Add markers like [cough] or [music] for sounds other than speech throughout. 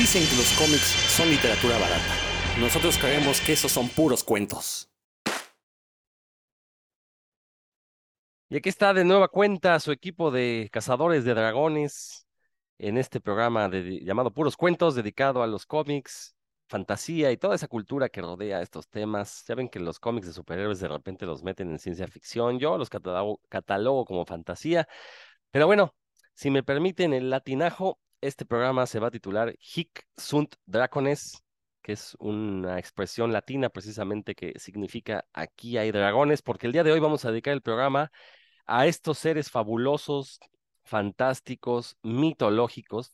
Dicen que los cómics son literatura barata. Nosotros creemos que esos son puros cuentos. Y aquí está de nueva cuenta su equipo de cazadores de dragones en este programa llamado Puros Cuentos, dedicado a los cómics, fantasía y toda esa cultura que rodea estos temas. Ya ven que los cómics de superhéroes de repente los meten en ciencia ficción. Yo los catalogo como fantasía. Pero bueno, si me permiten el latinajo, este programa se va a titular Hic sunt dracones, que es una expresión latina precisamente que significa aquí hay dragones, porque el día de hoy vamos a dedicar el programa a estos seres fabulosos, fantásticos, mitológicos,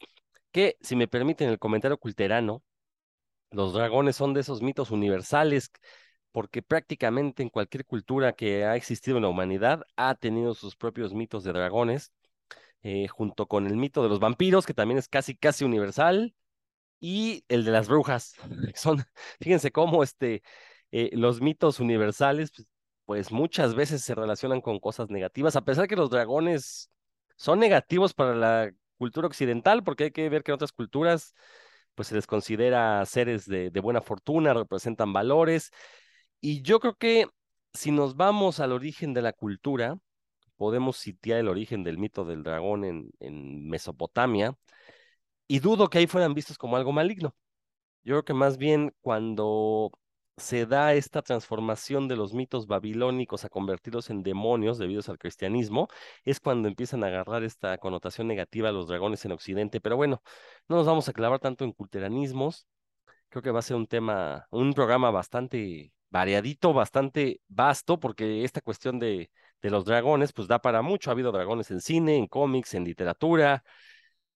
que si me permiten el comentario culterano, los dragones son de esos mitos universales porque prácticamente en cualquier cultura que ha existido en la humanidad ha tenido sus propios mitos de dragones eh, junto con el mito de los vampiros, que también es casi, casi universal, y el de las brujas. [laughs] Son, fíjense cómo este, eh, los mitos universales, pues, pues, muchas veces se relacionan con cosas negativas, a pesar que los dragones son negativos para la cultura occidental, porque hay que ver que en otras culturas, pues se les considera seres de, de buena fortuna, representan valores, y yo creo que si nos vamos al origen de la cultura, podemos sitiar el origen del mito del dragón en, Mesopotamia, y dudo que ahí fueran vistos como algo maligno. Yo creo que más bien cuando se da esta transformación de los mitos babilónicos a convertirlos en demonios debido al cristianismo, es cuando empiezan a agarrar esta connotación negativa a los dragones en Occidente. Pero bueno, no nos vamos a clavar tanto en culteranismos. Creo que va a ser un tema, un programa bastante variadito, bastante vasto, porque esta cuestión de de los dragones, pues da para mucho. Ha habido dragones en cine, en cómics, en literatura.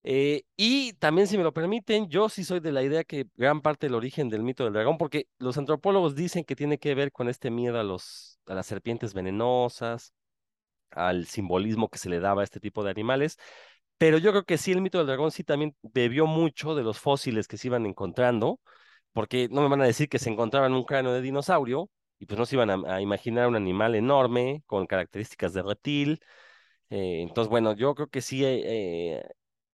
Eh, y también, si me lo permiten, yo sí soy de la idea que gran parte del origen del mito del dragón, porque los antropólogos dicen que tiene que ver con este miedo a, los, a las serpientes venenosas, al simbolismo que se le daba a este tipo de animales. Pero yo creo que sí, el mito del dragón sí también bebió mucho de los fósiles que se iban encontrando, porque no me van a decir que se encontraban un cráneo de dinosaurio, y pues no se iban a, imaginar un animal enorme con características de reptil. Eh, entonces, bueno, yo creo que sí eh,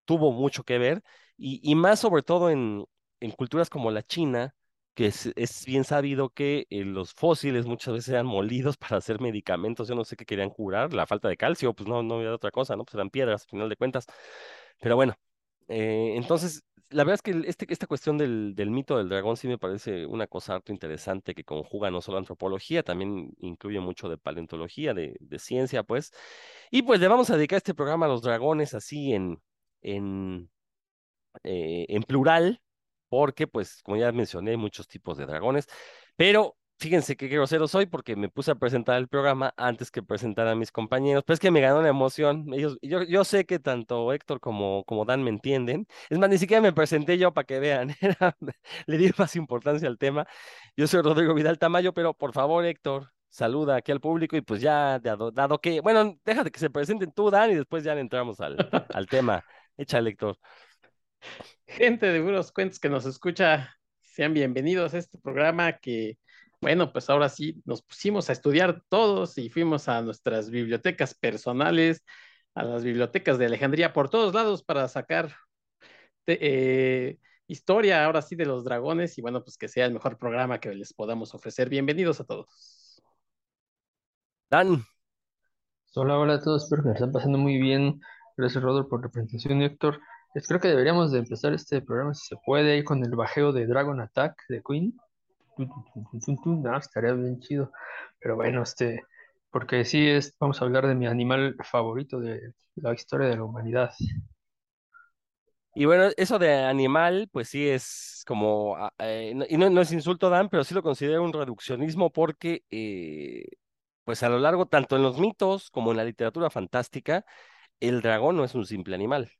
tuvo mucho que ver y, más sobre todo en, culturas como la China, que es, es bien sabido que eh, los fósiles muchas veces eran molidos [laughs] para hacer medicamentos, yo no sé qué querían curar, la falta de calcio, pues no, no había otra cosa, ¿no? Pues eran piedras, al final de cuentas. Pero bueno, entonces la verdad es que este, esta cuestión del, del, mito del dragón sí me parece una cosa harto interesante que conjuga no solo antropología, también incluye mucho de paleontología, de, ciencia, pues. Y pues le vamos a dedicar este programa a los dragones así en, en, eh, en plural, porque pues como ya mencioné, hay muchos tipos de dragones, pero fíjense qué grosero soy porque me puse a presentar el programa antes que presentar a mis compañeros, pero es que me ganó la emoción. Ellos, yo, yo sé que tanto Héctor como, como Dan me entienden. Es más, ni siquiera me presenté yo para que vean. [laughs] le di más importancia al tema. Yo soy Rodrigo Vidal Tamayo, pero por favor, Héctor, saluda aquí al público y pues ya, dado, que, bueno, déjate que se presenten tú, Dan, y después ya entramos al, al tema. Échale, Héctor. Gente de Buenos Cuentos que nos escucha, sean bienvenidos a este programa que bueno, pues ahora sí nos pusimos a estudiar todos y fuimos a nuestras bibliotecas personales, a las bibliotecas de Alejandría por todos lados para sacar eh, historia ahora sí de los dragones y bueno, pues que sea el mejor programa que les podamos ofrecer. Bienvenidos a todos. Dan. Hola, hola a todos, espero que nos estén pasando muy bien. Gracias, Rodolfo, por la presentación, Héctor. Creo que deberíamos de empezar este programa, si se puede, con el bajeo de Dragon Attack de Queen no, estaría bien chido. Pero bueno, este, porque sí es, vamos a hablar de mi animal favorito de la historia de la humanidad. Y bueno, eso de animal, pues sí es como, ah, eh, y no, es insulto, Dan, pero sí lo considero un reduccionismo porque, eh, pues a lo largo, tanto en los mitos como en la literatura fantástica, el dragón no es un simple animal,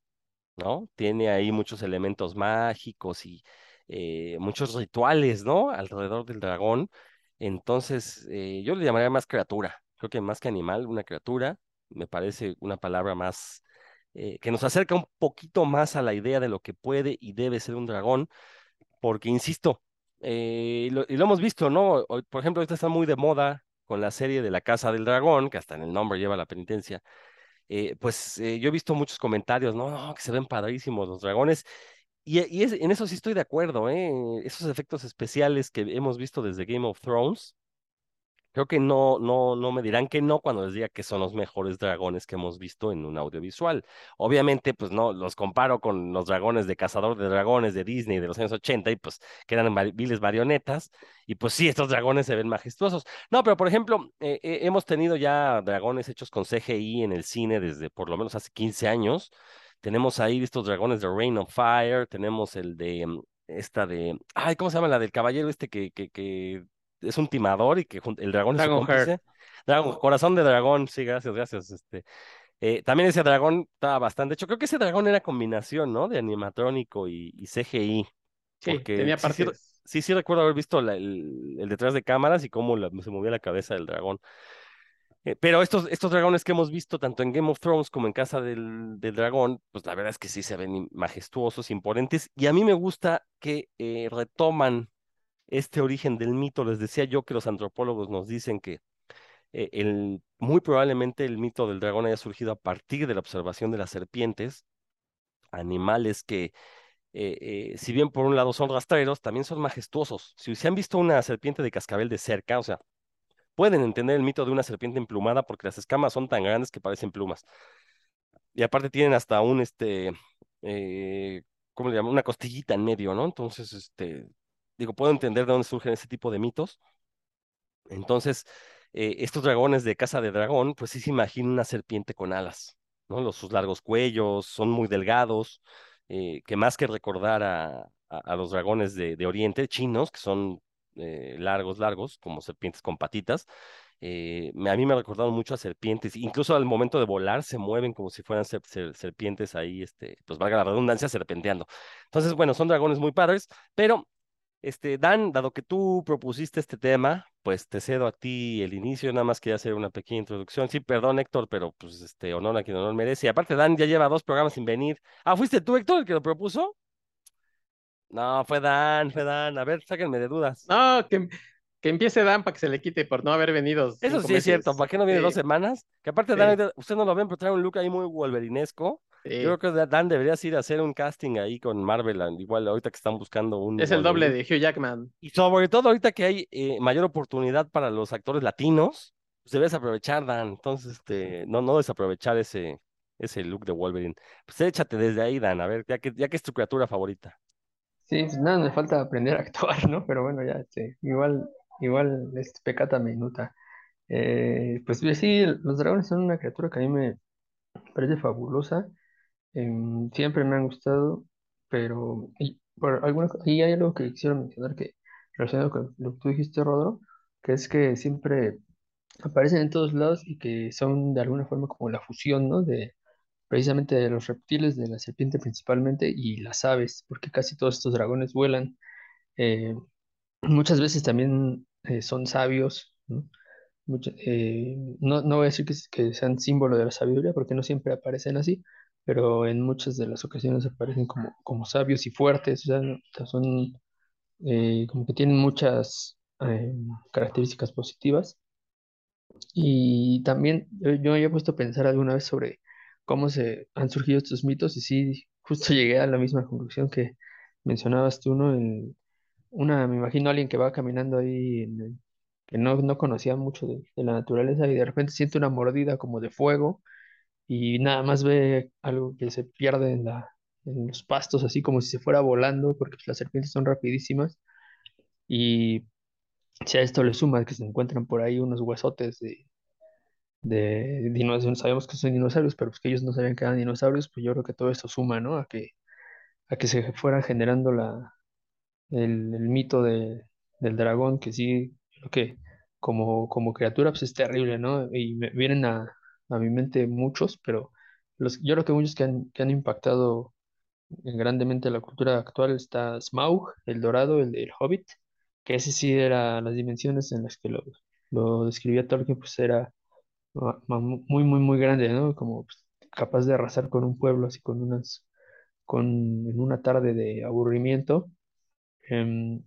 ¿no? Tiene ahí muchos elementos mágicos y eh, muchos rituales, ¿no? Alrededor del dragón. Entonces, eh, yo le llamaría más criatura. Creo que más que animal, una criatura. Me parece una palabra más eh, que nos acerca un poquito más a la idea de lo que puede y debe ser un dragón, porque, insisto, y lo, hemos visto, ¿no? Por ejemplo, ahorita está muy de moda con la serie de La Casa del Dragón, que hasta en el nombre lleva la penitencia. pues yo he visto muchos comentarios, ¿no? no, que se ven padrísimos los dragones, y, y es- en eso sí estoy de acuerdo, ¿eh? Esos efectos especiales que hemos visto desde Game of Thrones, creo que no, no, no me dirán que no cuando les diga que son los mejores dragones que hemos visto en un audiovisual. Obviamente, pues no, los comparo con los dragones de Cazador de Dragones de Disney de los años 80 y pues que eran mari- viles marionetas, y pues sí, estos dragones se ven majestuosos. No, pero por ejemplo, eh, eh, hemos tenido ya dragones hechos con CGI en el cine desde por lo menos hace 15 años. Tenemos ahí estos dragones de Rain of Fire, tenemos el de mm, esta de, ay, ¿cómo se llama? La del caballero este que, que, que es un timador y que el dragón es su cómplice. Dragón, corazón de dragón, sí, gracias, gracias. Este, eh, también ese dragón estaba bastante, de hecho, creo que ese dragón era combinación, ¿no? De animatrónico y, y CGI. Sí, Porque tenía sí, sí. Sí, sí recuerdo haber visto la- el, el detrás de cámaras y cómo la- se movía la cabeza del dragón. Eh, pero estos, estos dragones que hemos visto tanto en Game of Thrones como en Casa del, Dragón, pues la verdad es que sí se ven majestuosos, imponentes. Y a mí me gusta que eh, retoman este origen del mito. Les decía yo que los antropólogos nos dicen que eh, el, muy probablemente el mito del dragón haya surgido a partir de la observación de las serpientes, animales que si bien por un lado son rastreros, también son majestuosos. Si se han visto una serpiente de cascabel de cerca, o sea, pueden entender el mito de una serpiente emplumada porque las escamas son tan grandes que parecen plumas. Y aparte tienen hasta un, este, eh, ¿cómo le llaman? Una costillita en medio, ¿no? Entonces, este, digo, puedo entender de dónde surgen ese tipo de mitos. Entonces, eh, estos dragones de casa de dragón, pues sí se imagina una serpiente con alas, ¿no? Los, sus largos cuellos, son muy delgados, eh, que más que recordar a, a, a los dragones de, de Oriente, chinos, que son eh, largos, largos, como serpientes con patitas, eh, a mí me ha recordado mucho a serpientes, incluso al momento de volar se mueven como si fueran ser- ser- serpientes ahí, este, pues valga la redundancia, serpenteando. Entonces, bueno, son dragones muy padres, pero este, Dan, dado que tú propusiste este tema, pues te cedo a ti el inicio, nada más quería hacer una pequeña introducción. Sí, perdón, Héctor, pero pues este, honor a quien honor merece. Y aparte, Dan ya lleva dos programas sin venir. Ah, ¿fuiste tú, Héctor, el que lo propuso? No, fue Dan, fue Dan. A ver, sáquenme de dudas. No, que, que empiece Dan para que se le quite por no haber venido. Eso sí es cierto. ¿para qué no viene Sí, dos semanas? Que aparte, Sí. Dan, usted no lo ven, pero trae un look ahí muy wolverinesco. sí. Yo creo que Dan deberías ir a hacer un casting ahí con Marvel, igual ahorita que están buscando un Es el doble de Hugh Jackman. Y sobre todo ahorita que hay eh, mayor oportunidad para los actores latinos, pues debes aprovechar, Dan. Entonces, este, no, no desaprovechar ese, ese look de Wolverine. Pues échate desde ahí, Dan, a ver, ya que, ya que es tu criatura favorita. Sí, pues nada, me falta aprender a actuar, ¿no? Pero bueno, ya, este, igual, igual, este, pecata minuta. Eh, pues sí, los dragones son una criatura que a mí me parece fabulosa. Em, siempre me han gustado, pero y por alguna, y hay algo que quisiera mencionar que relacionado con lo que tú dijiste, Rodro, que es que siempre aparecen en todos lados y que son de alguna forma como la fusión, ¿no? De precisamente de los reptiles, de la serpiente principalmente y las aves, porque casi todos estos dragones vuelan. Eh, muchas veces también eh, son sabios, ¿no? Eh, no, no voy a decir que, que sean símbolo de la sabiduría, porque no siempre aparecen así, pero en muchas de las ocasiones aparecen como, como sabios y fuertes, o sea, son como que tienen muchas características positivas. Y también yo, yo había puesto a pensar alguna vez sobre cómo se han surgido estos mitos y sí, justo [laughs] llegué a la misma conclusión que mencionabas tú, ¿no? Una, me imagino alguien que va caminando ahí, en que no, no conocía mucho de, la naturaleza y de repente siente una mordida como de fuego y nada más ve algo que se pierde en en los pastos, así como si se fuera volando, porque las serpientes son rapidísimas. Y si a esto le sumas que se encuentran por ahí unos huesotes de, de dinosaurios, sabemos que son dinosaurios, pero pues que ellos no sabían que eran dinosaurios, pues yo creo que todo esto suma, ¿no? A que, a que se fuera generando la, el, el mito de, del dragón, que sí, creo que como, como criatura pues es terrible, ¿no? Y me vienen a, a mi mente muchos, pero los, yo creo que muchos que han, que han impactado grandemente la cultura actual está Smaug, el dorado, el del Hobbit, que ese sí era las dimensiones en las que lo, lo describía Tolkien, pues era muy, muy, muy grande, ¿no? Como pues, capaz de arrasar con un pueblo, así con unas, con, en una tarde de aburrimiento. Em,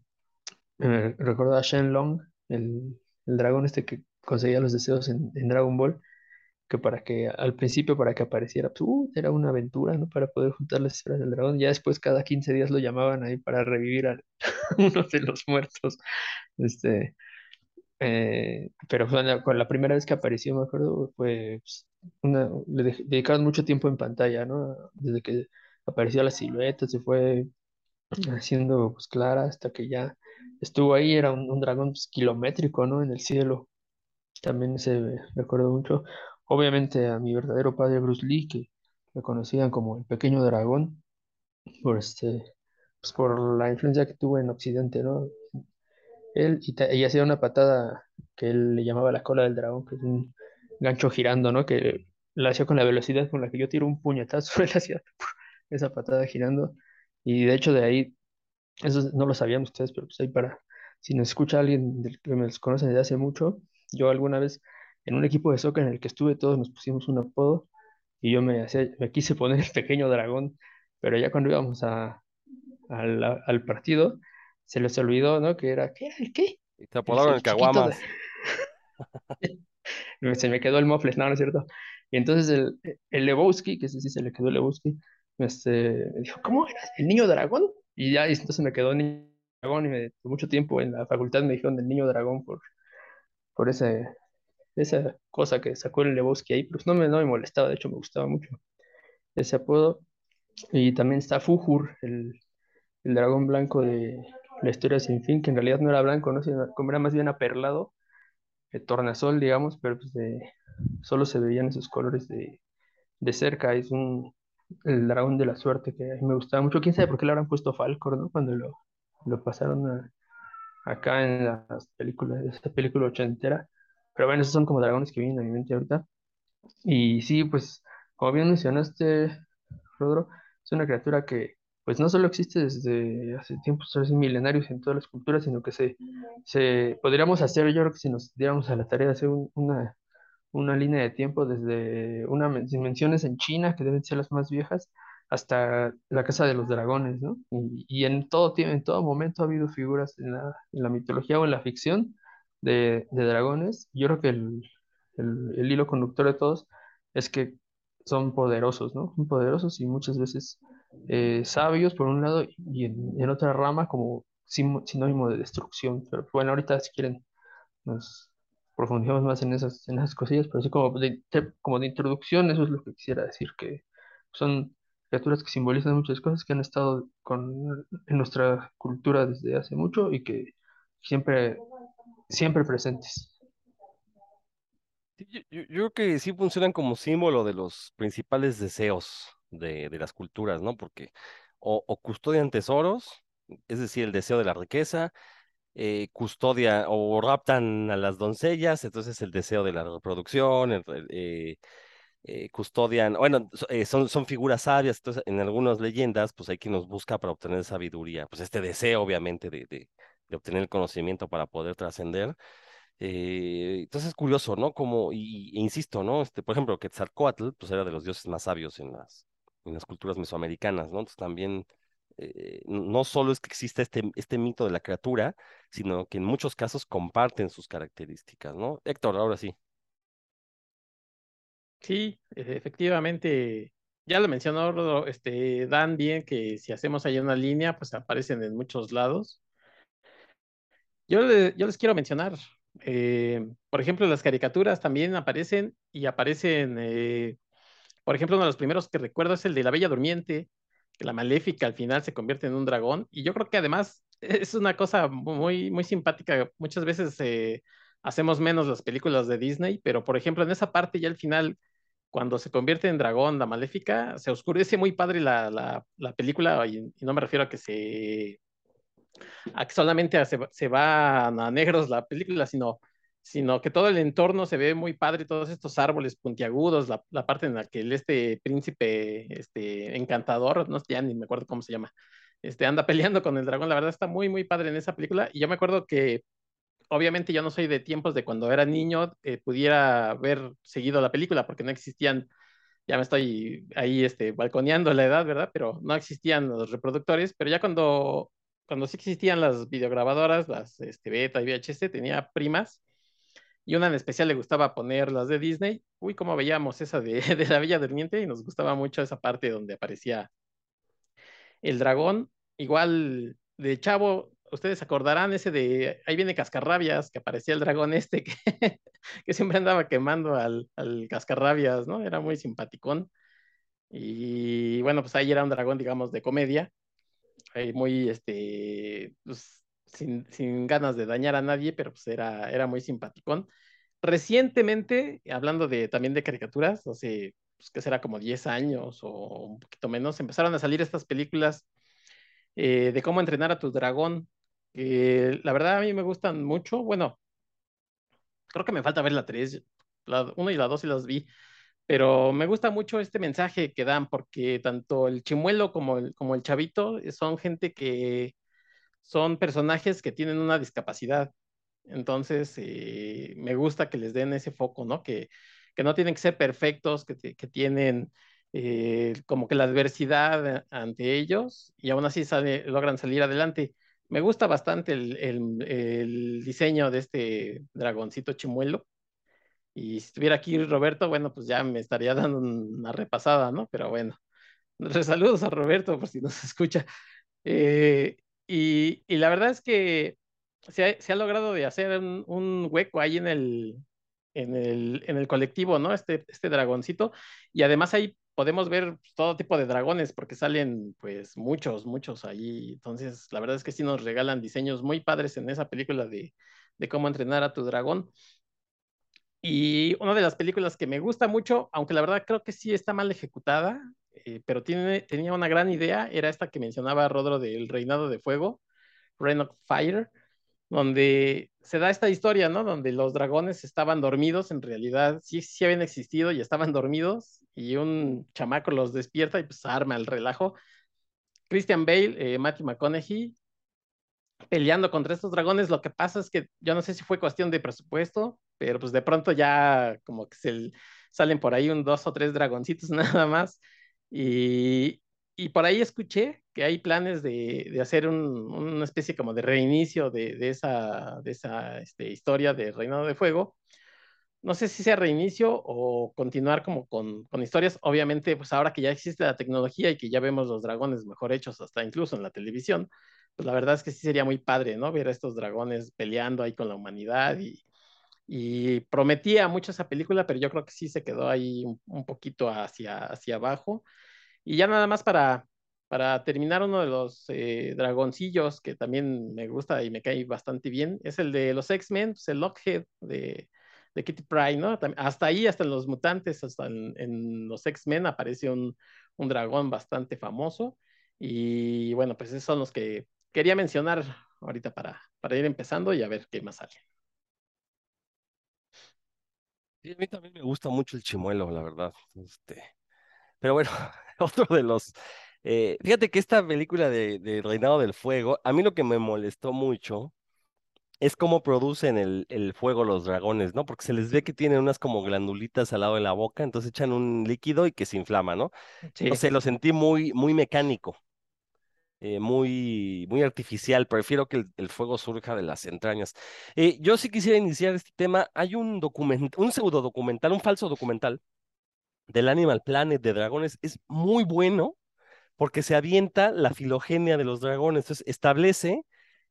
me recuerdo a Shenlong, el, el dragón este que conseguía los deseos en, en Dragon Ball, que para que al principio para que apareciera, pues, uh, era una aventura, ¿no? Para poder juntar las esferas del dragón. Ya después cada 15 días lo llamaban ahí para revivir [laughs] a uno de los muertos. Este, eh, pero con la primera vez que apareció, me acuerdo, fue pues, una, le dedicaron mucho tiempo en pantalla, ¿no? Desde que apareció la silueta, se fue haciendo pues, clara hasta que ya estuvo ahí, era un, dragón pues, kilométrico, ¿no? En el cielo. También se recuerdo mucho, obviamente, a mi verdadero padre Bruce Lee, que me conocían como el pequeño dragón, por este, pues por la influencia que tuvo en Occidente, ¿no? Él y, hacía una patada que él le llamaba la cola del dragón, que es un gancho girando, ¿no? Que la hacía con la velocidad con la que yo tiro un puñetazo, [laughs] él hacía esa patada girando. Y de hecho de ahí, eso no lo sabían ustedes, pero pues ahí para, si nos escucha alguien que me conoce desde hace mucho, yo alguna vez en un equipo de soccer en el que estuve todos nos pusimos un apodo y yo me, hacía, me quise poner el pequeño dragón, pero ya cuando íbamos a, al, al partido, se les olvidó, ¿no? Que era, ¿qué era el qué? Y te apodaron el caguamas. [laughs] se me quedó el mofles, no, no es cierto. Y entonces el, el Lebowski, que ese sí se le quedó el Lebowski, este, me dijo, ¿cómo era? ¿El niño dragón? Y ya, y entonces me quedó el niño dragón y me, por mucho tiempo en la facultad me dijeron del niño dragón por, por ese, esa cosa que sacó el Lebowski ahí, pero pues no me, no me molestaba, de hecho me gustaba mucho ese apodo. Y también está Fujur, el, el dragón blanco de la historia sin fin, que en realidad no era blanco, ¿no? Sino, como era más bien aperlado, de tornasol, digamos, pero pues solo se veían esos colores de, de cerca. Es un, el dragón de la suerte que a mí me gustaba mucho. Quién sabe por qué le habrán puesto Falcor, ¿no? Cuando lo, lo pasaron acá en las películas, esta película ochentera. Pero bueno, esos son como dragones que vienen a mi mente ahorita. Y sí, pues, como bien mencionaste, Rodro, es una criatura que pues no solo existe desde hace tiempos milenarios en todas las culturas, sino que se, se podríamos hacer, yo creo que si nos diéramos a la tarea de hacer una, una línea de tiempo desde unas dimensiones en China, que deben ser las más viejas, hasta la Casa de los Dragones, ¿no? Y, y en todo en todo momento ha habido figuras en la, en la mitología o en la ficción de, de dragones. Yo creo que el, el, el hilo conductor de todos es que son poderosos, ¿no? Son poderosos y muchas veces eh, sabios por un lado y en, otra rama como sinónimo de destrucción. Pero bueno, ahorita si quieren nos profundizamos más en esas, en esas cosillas, pero así como de, como de introducción, eso es lo que quisiera decir, que son criaturas que simbolizan muchas cosas que han estado con, en nuestra cultura desde hace mucho y que siempre, siempre presentes. Yo, yo, creo que sí funcionan como símbolo de los principales deseos de, las culturas, ¿no? Porque o, custodian tesoros, es decir, el deseo de la riqueza, eh, custodia o raptan a las doncellas, entonces el deseo de la reproducción, eh, eh, custodian, bueno, son, son figuras sabias, entonces en algunas leyendas, pues hay quien nos busca para obtener sabiduría, pues este deseo obviamente de, de, obtener el conocimiento para poder trascender. entonces es curioso, ¿no? Como, y, e insisto, ¿no? Este, por ejemplo, Quetzalcoatl, pues era de los dioses más sabios en las, en las culturas mesoamericanas, ¿no? Entonces también eh, no solo es que existe este, este mito de la criatura, sino que en muchos casos comparten sus características, ¿no? Héctor, ahora sí. Sí, e-, efectivamente, ya lo mencionó este, Dan bien que si hacemos ahí una línea, pues aparecen en muchos lados. Yo, yo les quiero mencionar, eh, por ejemplo, las caricaturas también aparecen y aparecen eh, por ejemplo, uno de los primeros que recuerdo es el de la Bella Durmiente, que la maléfica al final se convierte en un dragón. Y yo creo que además [laughs] es una cosa muy, muy simpática. Muchas veces eh, hacemos menos las películas de Disney, pero por ejemplo, en esa parte ya al final, cuando se convierte en dragón la maléfica, se oscurece muy padre la, película, y, no me refiero a que se a que solamente se, se va a negros la película, sino sino que todo el entorno se ve muy padre, todos estos árboles puntiagudos, la, la parte en la que este príncipe este, encantador, no sé, ya ni me acuerdo cómo se llama, este, anda peleando con el dragón, la verdad está muy, muy padre en esa película, y yo me acuerdo que obviamente yo no soy de tiempos de cuando era niño, eh, pudiera haber seguido la película, porque no existían, ya me estoy ahí este, balconeando la edad, ¿verdad? Pero no existían los reproductores, pero ya cuando, cuando sí existían las videograbadoras, las este, beta y VHS, tenía primas, y una en especial le gustaba poner las de Disney. Uy, cómo veíamos esa de, [laughs] de la Bella Durmiente y nos gustaba mucho esa parte donde aparecía el dragón. Igual de chavo, ustedes acordarán ese de, ahí viene Cascarrabias, que aparecía el dragón este que, [laughs] que siempre andaba quemando al, al Cascarrabias, ¿no? Era muy simpaticón. Y bueno, pues ahí era un dragón, digamos, de comedia, eh, muy, este, pues, sin, ganas de dañar a nadie, pero pues era, era muy simpaticón. Recientemente, hablando de, también de caricaturas, hace, pues que será como 10 años o un poquito menos, empezaron a salir estas películas eh, de cómo entrenar a tu dragón. Eh, la verdad a mí me gustan mucho. Bueno, creo que me falta ver la 3, la 1 y la 2 y las vi, pero me gusta mucho este mensaje que dan porque tanto el chimuelo como el, como el chavito son gente que son personajes que tienen una discapacidad. Entonces, eh, me gusta que les den ese foco, ¿no? Que, que no tienen que ser perfectos, que, que tienen eh, como que la adversidad ante ellos y aún así logran salir adelante. Me gusta bastante el, el, el, diseño de este dragoncito chimuelo. Y si estuviera aquí Roberto, bueno, pues ya me estaría [laughs] dando una repasada, ¿no? Pero bueno, saludos a Roberto por si nos escucha. Eh, y, y, la verdad es que se ha, se ha logrado de hacer un, un, hueco ahí en el, en el, en el colectivo, ¿no? Este, este dragoncito. Y además ahí podemos ver todo tipo de dragones porque salen pues muchos, muchos ahí. Entonces, la verdad es que sí nos regalan diseños muy padres en esa película de, de cómo entrenar a tu dragón. Y una de las películas que me gusta mucho, aunque la verdad creo que sí está mal ejecutada, eh, pero tiene, tenía una gran idea, era esta que mencionaba Rodro del Reinado de Fuego, Reign of Fire, donde se da esta historia, ¿no? Donde los dragones estaban dormidos, en realidad sí, sí habían existido y estaban dormidos, y un chamaco los despierta y pues arma el relajo. Christian Bale, eh, Matthew McConaughey, peleando contra estos dragones. Lo que pasa es que yo no sé si fue cuestión de presupuesto, pero pues de pronto ya como que se salen por ahí un dos o tres dragoncitos [laughs] nada más. Y, y por ahí escuché que hay planes de, de hacer un, una especie como de reinicio de, de esa, de esa este, historia de Reinado de Fuego no sé si sea reinicio o continuar como con, con, historias. Obviamente, pues ahora que ya existe la tecnología y que ya vemos los dragones mejor hechos, hasta incluso en la televisión, pues la verdad es que sí sería muy padre, ¿no? Ver a estos dragones peleando ahí con la humanidad y, y prometía mucho esa película, pero yo creo que sí se quedó ahí un, poquito hacia, hacia abajo. Y ya nada más para, para terminar, uno de los eh, dragoncillos que también me gusta y me cae bastante bien es el de los X-Men, pues el Lockheed de de Kitty Pryde. Hasta ahí, hasta en los mutantes, hasta en, en los X-Men aparece un, un, dragón bastante famoso. Y bueno, pues esos son los que quería mencionar ahorita para, para ir empezando y a ver qué más sale. Sí, a mí también me gusta mucho el chimuelo, la verdad. Este... Pero bueno, [laughs] otro de los... Eh, fíjate que esta película de, de Reinado del Fuego, a mí lo que me molestó mucho es cómo producen el, el, fuego los dragones, ¿no? Porque se les ve que tienen unas como glandulitas al lado de la boca, entonces echan un líquido y que se inflama, ¿no? Sí. O sea, lo sentí muy, muy mecánico, eh, muy, muy artificial. Prefiero que el, el, fuego surja de las entrañas. Eh, yo sí quisiera iniciar este tema. Hay un document, un pseudo documental, un falso documental del Animal Planet de dragones. Es muy bueno porque se avienta la filogenia de los dragones. Entonces establece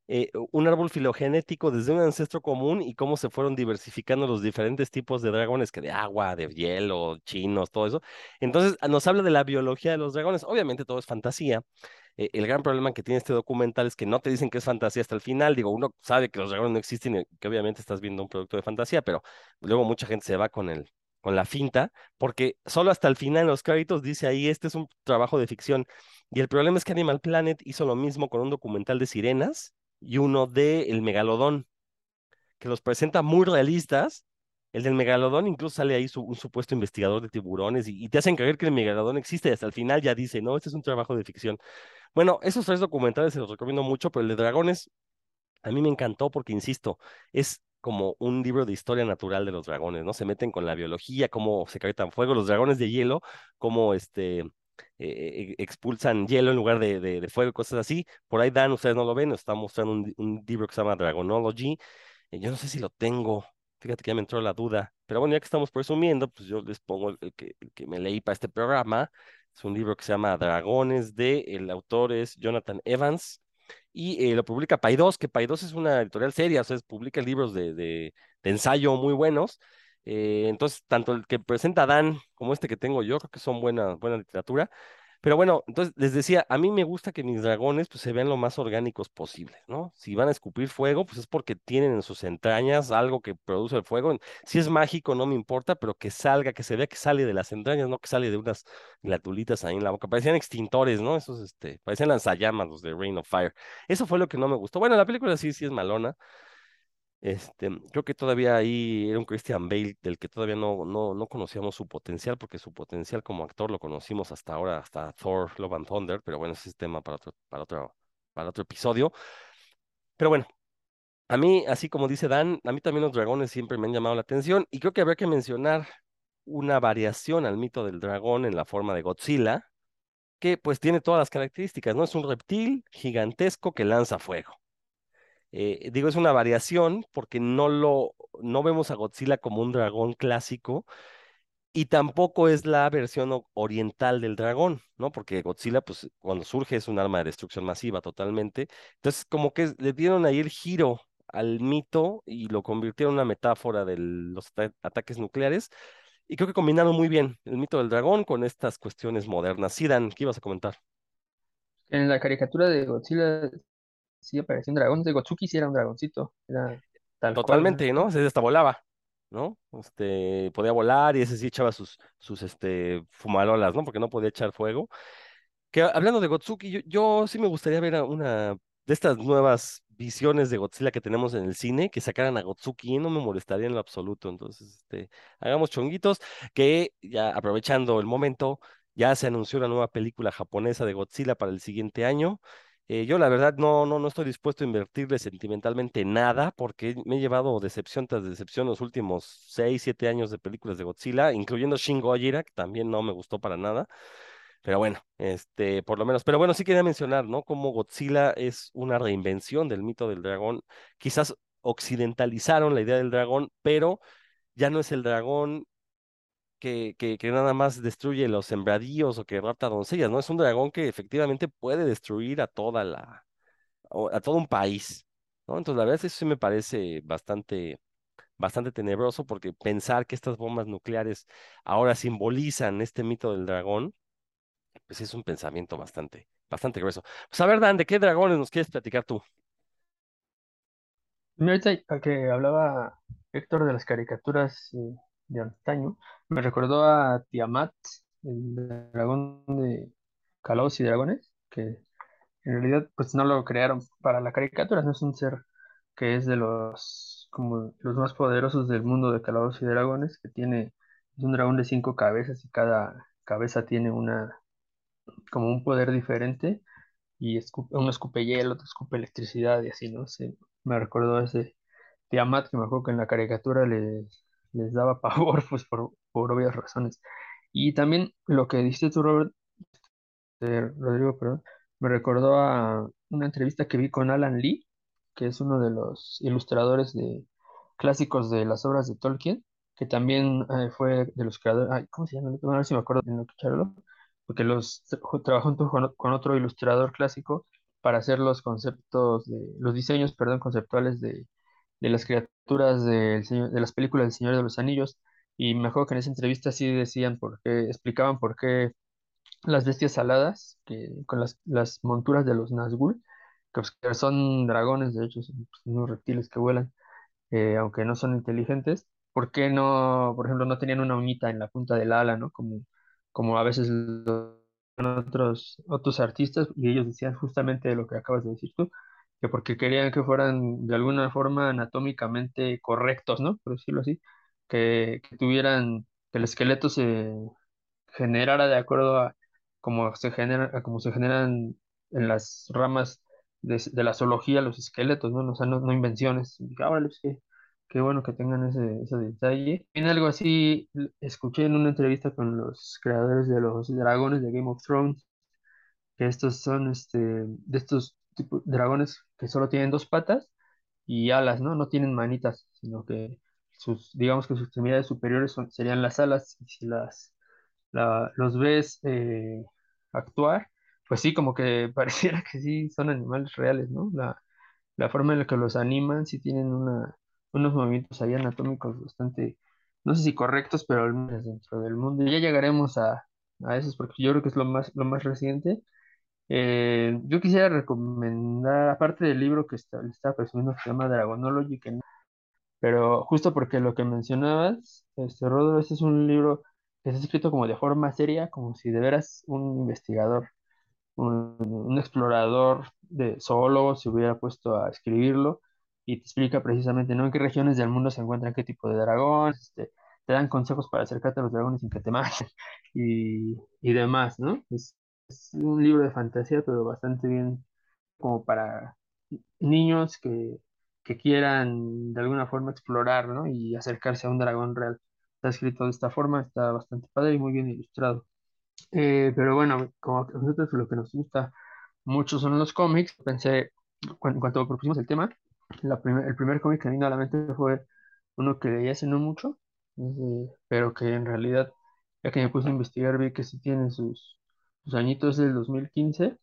eh, un árbol filogenético desde un ancestro común y cómo se fueron diversificando los diferentes tipos de dragones, que de agua, de hielo, chinos, todo eso. Entonces, nos habla de la biología de los dragones. Obviamente todo es fantasía. Eh, el gran problema que tiene este documental es que no te dicen que es fantasía hasta el final. Digo, uno sabe que los dragones no existen y que obviamente estás viendo un producto de fantasía, pero luego mucha gente se va con el, con la finta, porque solo hasta el final en los créditos dice ahí, este es un trabajo de ficción. Y el problema es que Animal Planet hizo lo mismo con un documental de sirenas, y uno de El Megalodón, que los presenta muy realistas. El del Megalodón incluso sale ahí su, un supuesto investigador de tiburones y, te hacen creer que el Megalodón existe y hasta el final ya dice, no, este es un trabajo de ficción. Bueno, esos tres documentales se los recomiendo mucho, pero el de dragones a mí me encantó porque, insisto, es como un libro de historia natural de los dragones, ¿no? Se meten con la biología, cómo secretan fuego, los dragones de hielo, cómo este, eh, expulsan hielo en lugar de, de, de, fuego, cosas así. Por ahí Dan, ustedes no lo ven, está mostrando un, un libro que se llama Dragonology. Eh, yo no sé si lo tengo Fíjate que ya me entró la duda. Pero bueno, ya que estamos presumiendo, pues yo les pongo el que, el que me leí para este programa. Es un libro que se llama Dragones, de el autor es Jonathan Evans y eh, lo publica Paidós, que Paidós es una editorial seria, o sea, publica libros de, de, de ensayo muy buenos. Eh, entonces, tanto el que presenta Dan como este que tengo yo, creo que son buena, buena literatura. Pero bueno, entonces les decía, a mí me gusta que mis dragones pues se vean lo más orgánicos posible, ¿no? Si van a escupir fuego, pues es porque tienen en sus entrañas algo que produce el fuego. Si es mágico, no me importa, pero que salga, que se vea que sale de las entrañas, no que sale de unas glatulitas ahí en la boca. Parecían extintores, ¿no? Esos, este, parecían lanzallamas los de Rain of Fire. Eso fue lo que no me gustó. Bueno, la película sí, sí es malona. Este, creo que todavía ahí era un Christian Bale del que todavía no, no, no conocíamos su potencial, porque su potencial como actor lo conocimos hasta ahora, hasta Thor, Love and Thunder, pero bueno, ese es tema para otro, para otro, para otro episodio. Pero bueno, a mí, así como dice Dan, a mí también los dragones siempre me han llamado la atención y creo que habría que mencionar una variación al mito del dragón en la forma de Godzilla, que pues tiene todas las características, ¿no? Es un reptil gigantesco que lanza fuego. Eh, digo, es una variación porque no lo, no vemos a Godzilla como un dragón clásico y tampoco es la versión oriental del dragón, ¿no? Porque Godzilla, pues, cuando surge es un arma de destrucción masiva totalmente. Entonces, como que le dieron ahí el giro al mito y lo convirtieron en una metáfora de los ataques nucleares. Y creo que combinaron muy bien el mito del dragón con estas cuestiones modernas. Sidan, ¿qué ibas a comentar? En la caricatura de Godzilla sí aparecía un dragón. De Gotsuki sí era un dragoncito. Era tal Totalmente, ¿no? Se hasta volaba, ¿no? Este, podía volar y ese sí echaba sus, sus este, fumarolas, ¿no? Porque no podía echar fuego. Que hablando de Gotsuki, yo, sí me gustaría ver una de estas nuevas visiones de Godzilla que tenemos en el cine, que sacaran a Gotsuki, no me molestaría en lo absoluto. Entonces, este, hagamos chonguitos, que ya aprovechando el momento, ya se anunció una nueva película japonesa de Godzilla para el siguiente año. Eh, yo la verdad no, no, no estoy dispuesto a invertirle sentimentalmente nada porque me he llevado decepción tras decepción los últimos 6, 7 años de películas de Godzilla, incluyendo Shin Gojira, que también no me gustó para nada. Pero bueno, este, por lo menos. Pero bueno, sí quería mencionar, ¿no? Como Godzilla es una reinvención del mito del dragón. Quizás occidentalizaron la idea del dragón, pero ya no es el dragón que, nada más destruye los sembradíos o que rapta doncellas, ¿no? Es un dragón que efectivamente puede destruir a toda la, a todo un país, ¿no? Entonces, la verdad, eso sí me parece bastante, bastante tenebroso porque pensar que estas bombas nucleares ahora simbolizan este mito del dragón, pues es un pensamiento bastante, bastante grueso. Pues a ver, Dan, ¿de qué dragones nos quieres platicar tú? Ahorita que hablaba Héctor de las caricaturas eh, de antaño, me recordó a Tiamat, el dragón de Calabozos y Dragones, que en realidad pues no lo crearon para la caricatura, no es un ser que es de los como los más poderosos del mundo de Calabozos y Dragones, que tiene es un dragón de cinco cabezas y cada cabeza tiene una como un poder diferente y uno escupe hielo, otro escupe electricidad y así, ¿no? sé me recordó ese Tiamat que me acuerdo que en la caricatura les, les daba [laughs] pavor, pues por, por obvias razones. Y también lo que dijiste tú, Robert, Rodrigo, perdón, me recordó a una entrevista que vi con Alan Lee, que es uno de los ilustradores de clásicos de las obras de Tolkien, que también eh, fue de los creadores, ay, ¿cómo se llama? A ver si me acuerdo de no escucharlo, porque los trabajó junto con, con otro ilustrador clásico para hacer los conceptos de, los diseños, perdón, conceptuales de, de las criaturas del señor, de las películas del Señor de los Anillos. Y me acuerdo que en esa entrevista sí decían por qué, explicaban por qué las bestias aladas, que, con las, las monturas de los Nazgûl, que, pues, son dragones, de hecho, son pues, unos reptiles que vuelan, eh, aunque no son inteligentes, ¿por qué no, por ejemplo, no tenían una uñita en la punta del ala, ¿no? Como, como a veces lo otros, otros artistas y ellos decían justamente lo que acabas de decir tú, que porque querían que fueran de alguna forma anatómicamente correctos, ¿no? Por decirlo así, que, tuvieran, que el esqueleto se generara de acuerdo a como se genera, como se generan en las ramas de, la zoología los esqueletos, ¿no? O sea, no, invenciones. Y pues que qué bueno que tengan ese, ese detalle. En algo así, escuché en una entrevista con los creadores de los dragones de Game of Thrones, que estos son este, de estos dragones que solo tienen dos patas y alas, ¿no? No tienen manitas, sino que sus, digamos que sus extremidades superiores serían las alas, y si las, la- los ves eh, actuar, pues sí, como que [laughs] pareciera que sí son animales reales, ¿no? La, la forma en la que los animan, sí tienen unos movimientos ahí anatómicos bastante, no sé si correctos, pero al menos dentro del mundo. Ya llegaremos a, a esos, porque yo creo que es lo más, lo más reciente. Eh, yo quisiera recomendar, aparte del libro que está, le estaba presumiendo que se llama Dragonology, que no- pero justo porque lo que mencionabas, este, Rodro, este es un libro que está escrito como de forma seria, como si de veras un investigador un, explorador de zoólogo se hubiera puesto a escribirlo y te explica precisamente, ¿no? En qué regiones del mundo se encuentran qué tipo de dragón, este, te dan consejos para acercarte a los dragones sin que te [laughs] maten y, demás, ¿no? Es un libro de fantasía, pero bastante bien como para niños que, que quieran de alguna forma explorar, ¿no? Y acercarse a un dragón real. Está escrito de esta forma, está bastante padre y muy bien ilustrado. Eh, pero bueno, como a nosotros lo que nos gusta mucho son los cómics, pensé, cuando, cuando propusimos el tema, la el primer cómic que me vino a la mente fue uno que leí hace no mucho, eh, pero que en realidad, ya que me puse a investigar, vi que sí tiene sus, sus añitos del 2015,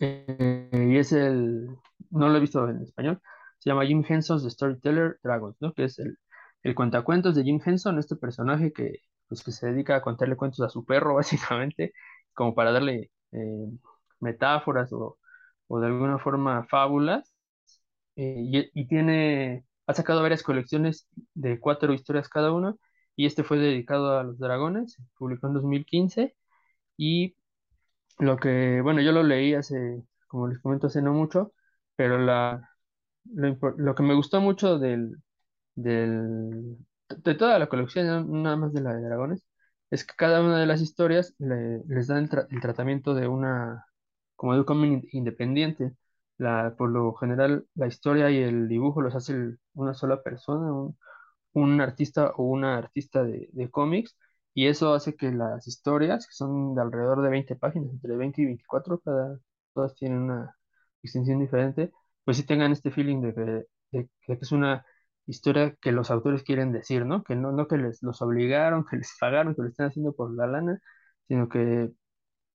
eh, y es el, no lo he visto en español, se llama Jim Henson's Storyteller Dragons, ¿no? Que es el, el cuentacuentos de Jim Henson, este personaje que, pues, que se dedica a contarle cuentos a su perro, [laughs] básicamente, como para darle eh, metáforas o, o de alguna forma fábulas. eh, y, y tiene, ha sacado varias colecciones de cuatro historias cada una, y este fue dedicado a los dragones, publicó en 2015, y lo que, bueno, yo lo leí hace, como les comento, hace no mucho, pero la, lo, lo que me gustó mucho del, del, de toda la colección, nada más de la de dragones, es que cada una de las historias le- les da el, tra- el tratamiento de una, como de un cómic in- independiente. La, por lo general, la historia y el dibujo los hace una sola persona, un artista o una artista de, de cómics y eso hace que las historias, que son de alrededor de 20 páginas, entre 20 y 24, cada, todas tienen una extensión diferente, pues sí tengan este feeling de que, es una historia que los autores quieren decir, ¿no? Que no, no que les los obligaron, [laughs] que les pagaron, que lo están haciendo por la lana, sino que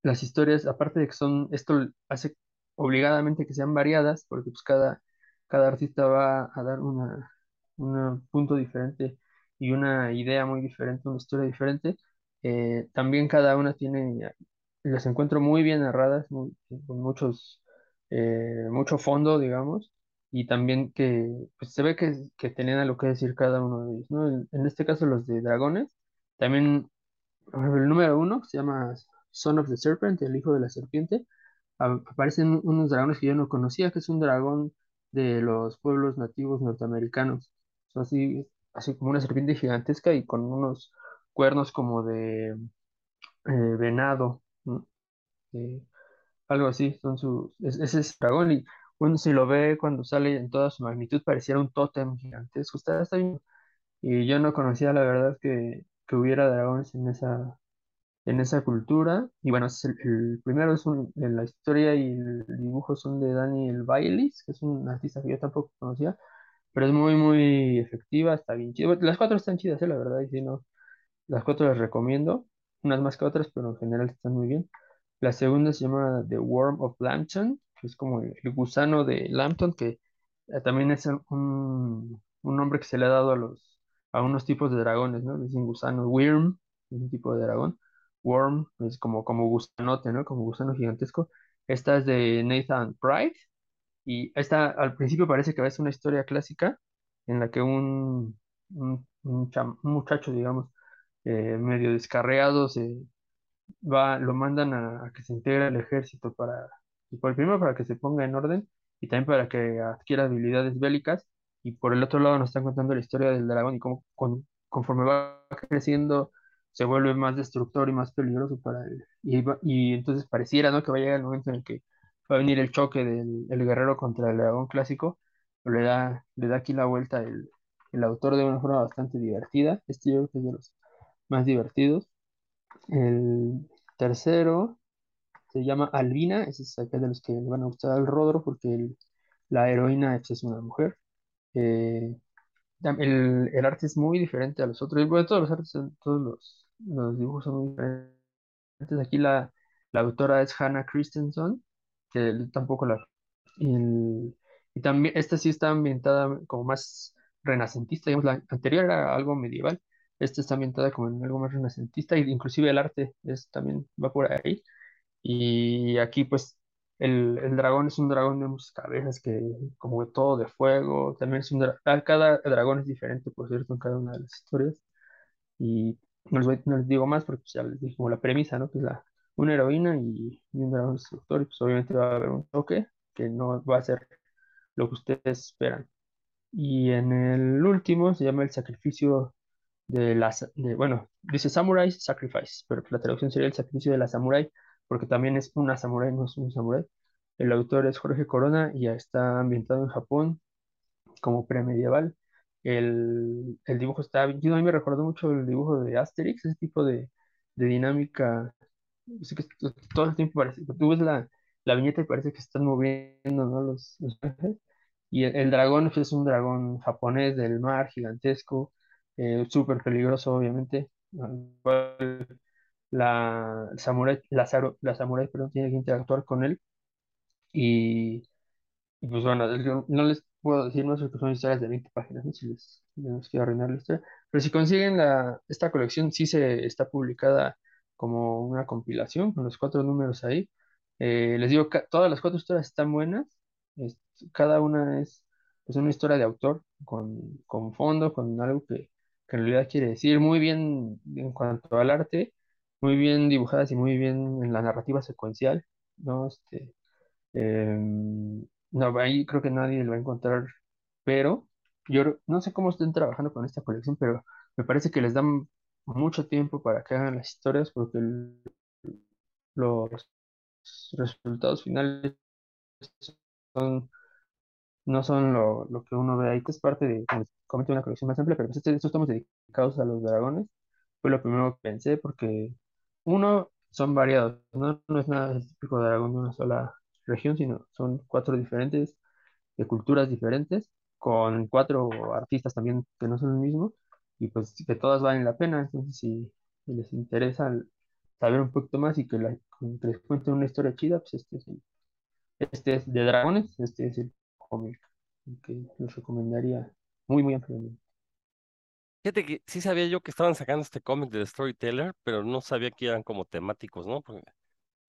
las historias, aparte de que son, esto hace obligadamente que sean variadas, porque pues cada, cada artista va a dar una, un punto diferente y una idea muy diferente, una historia diferente. Eh, también cada una tiene, las encuentro muy bien narradas, con muchos, eh, mucho fondo, digamos, y también que pues, se ve que, que tenían a lo que decir cada uno de ellos, ¿no? En, este caso los de dragones, también el número uno, se llama Son of the Serpent, el hijo de la serpiente, aparecen unos dragones que yo no conocía, que es un dragón de los pueblos nativos norteamericanos. Así, así como una serpiente gigantesca y con unos cuernos como de eh, venado. Eh, algo así, son sus, es- ese es dragón y uno si lo ve cuando sale en toda su magnitud pareciera un tótem gigantesco, está, está. Y yo no conocía la verdad que, que hubiera dragones en esa, en esa cultura. Y bueno, es el, el primero es un, la historia y el dibujo son de Daniel Baileys, que es un artista que yo tampoco conocía, pero es muy, muy efectiva, está bien chido. Las cuatro están chidas, eh, la verdad, y si no, las cuatro las recomiendo, unas más que otras, pero en general están muy bien. La segunda se llama The Worm of Lambton, que es como el, gusano de Lambton, que eh, también es un, un nombre que se le ha dado a los a unos tipos de dragones, ¿no? Dicen gusano, Wyrm, es un tipo de dragón. Worm es como, como gusanote, ¿no? Como gusano gigantesco. Esta es de Nathan Pride, y esta al principio parece que es una historia clásica en la que un, un, un muchacho, digamos, eh, medio descarriado se va, lo mandan a, que se integre al ejército para, y por el primero para que se ponga en orden y también para que adquiera habilidades bélicas y por el otro lado nos están contando la historia del dragón y cómo con- conforme va creciendo se vuelve más destructor y más peligroso para él y, y entonces pareciera, ¿no? que va a llegar el momento en el que va a venir el choque del el guerrero contra el dragón clásico le da, le da aquí la vuelta el, el autor de una forma bastante divertida este yo creo que es de los más divertidos el tercero se llama Albina, ese es aquel de los que le van a gustar al Rodro porque la heroína es una mujer. Eh, el, arte es muy diferente a los otros. Bueno, todos los todos los dibujos son muy diferentes. Aquí la, la autora es Hannah Christensen, tampoco la... Y, también, esta sí está ambientada como más renacentista, digamos, la anterior era algo medieval, esta está ambientada como algo más renacentista, e inclusive el arte es, también va por ahí. Y aquí pues el, el dragón es un dragón de muchas cabezas que como todo de fuego, también es un dra- ah, cada dragón es diferente, por cierto, en cada una de las historias. Y no les, digo más porque ya les dije como la premisa, ¿no? Que es la, una heroína y, y un dragón destructor, y pues obviamente va a haber un toque que no va a ser lo que ustedes esperan. Y en el último se llama el sacrificio de la, sa- de, bueno, dice Samurai Sacrifice, pero la traducción sería el sacrificio de la samurai, porque también es una samurai, no es un samurai. El autor es Jorge Corona y está ambientado en Japón como premedieval. El, el dibujo está, yo a mí me recordó mucho el dibujo de Asterix, ese tipo de, de dinámica. Así que to- todo el tiempo parece, tú ves la, la viñeta y parece que están moviendo, ¿no? Los, los. Y el, el dragón pues, es un dragón japonés del mar, gigantesco, eh, súper peligroso, obviamente. La samurai, la, la samurai, perdón, tiene que interactuar con él. Y y pues bueno, no les puedo decir más porque son historias de 20 páginas, ¿no? Si les, les quiero arruinar la historia. Pero si consiguen la, esta colección, sí se está publicada como una compilación con los cuatro números ahí. Eh, les digo, todas las cuatro historias están buenas. Cada una es pues, una historia de autor con, con fondo, con algo que, que en realidad quiere decir. Muy bien en cuanto al arte, muy bien dibujadas y muy bien en la narrativa secuencial, ¿no? Este, Em, no, ahí creo que nadie lo va a encontrar, pero yo no sé cómo estén trabajando con esta colección, pero me parece que les dan mucho tiempo para que hagan las historias porque el- los resultados finales son, no son lo, que uno ve ahí, que es parte de, comento, una colección más amplia, pero pues estos estamos dedicados a los dragones. Fue lo primero que pensé porque uno, son variados, ¿no? No es nada típico de dragón de una sola región, sino son cuatro diferentes, de culturas diferentes, con cuatro artistas también que no son el mismo, y pues que todas valen la pena. Entonces, si, les interesa saber un poquito más y que, les cuente una historia chida, pues este es, el- este es de dragones, este es el cómic que les recomendaría muy, muy ampliamente. Fíjate que sí sabía yo que estaban sacando este cómic de Storyteller, pero no sabía que eran como temáticos, ¿no? Porque,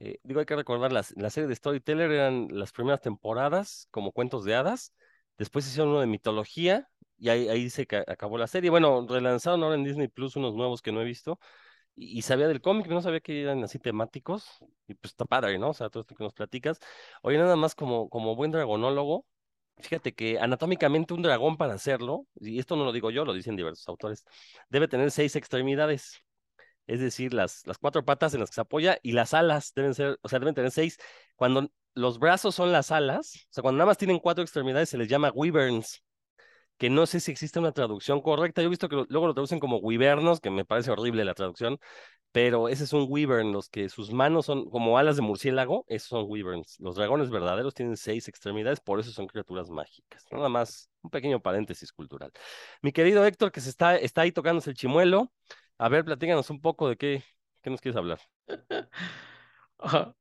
eh, digo, hay que recordar, las, la serie de Storyteller eran las primeras temporadas como cuentos de hadas, después hicieron uno de mitología y ahí, ahí se ca- acabó la serie. Bueno, relanzaron ahora en Disney Plus unos nuevos que no he visto y, sabía del cómic, no sabía que eran así temáticos y pues está padre, ¿no? O sea, todo esto que nos platicas. Oye, nada más como, como buen dragonólogo. Fíjate que anatómicamente un dragón para hacerlo, y esto no lo digo yo, lo dicen diversos autores, debe tener seis extremidades, es decir, las, las cuatro patas en las que se apoya y las alas deben ser, o sea, deben tener seis. Cuando los brazos son las alas, o sea, cuando nada más tienen cuatro extremidades se les llama wyverns, que no sé si existe una traducción correcta. Yo he visto que luego lo traducen como wyvernos, que me parece horrible la traducción, pero ese es un wyvern, los que sus manos son como alas de murciélago, esos son wyverns. Los dragones verdaderos tienen seis extremidades, por eso son criaturas mágicas. Nada más, un pequeño paréntesis cultural. Mi querido Héctor, que se está, está ahí tocándose el chimuelo, a ver, platícanos un poco de qué, qué nos quieres hablar. [laughs]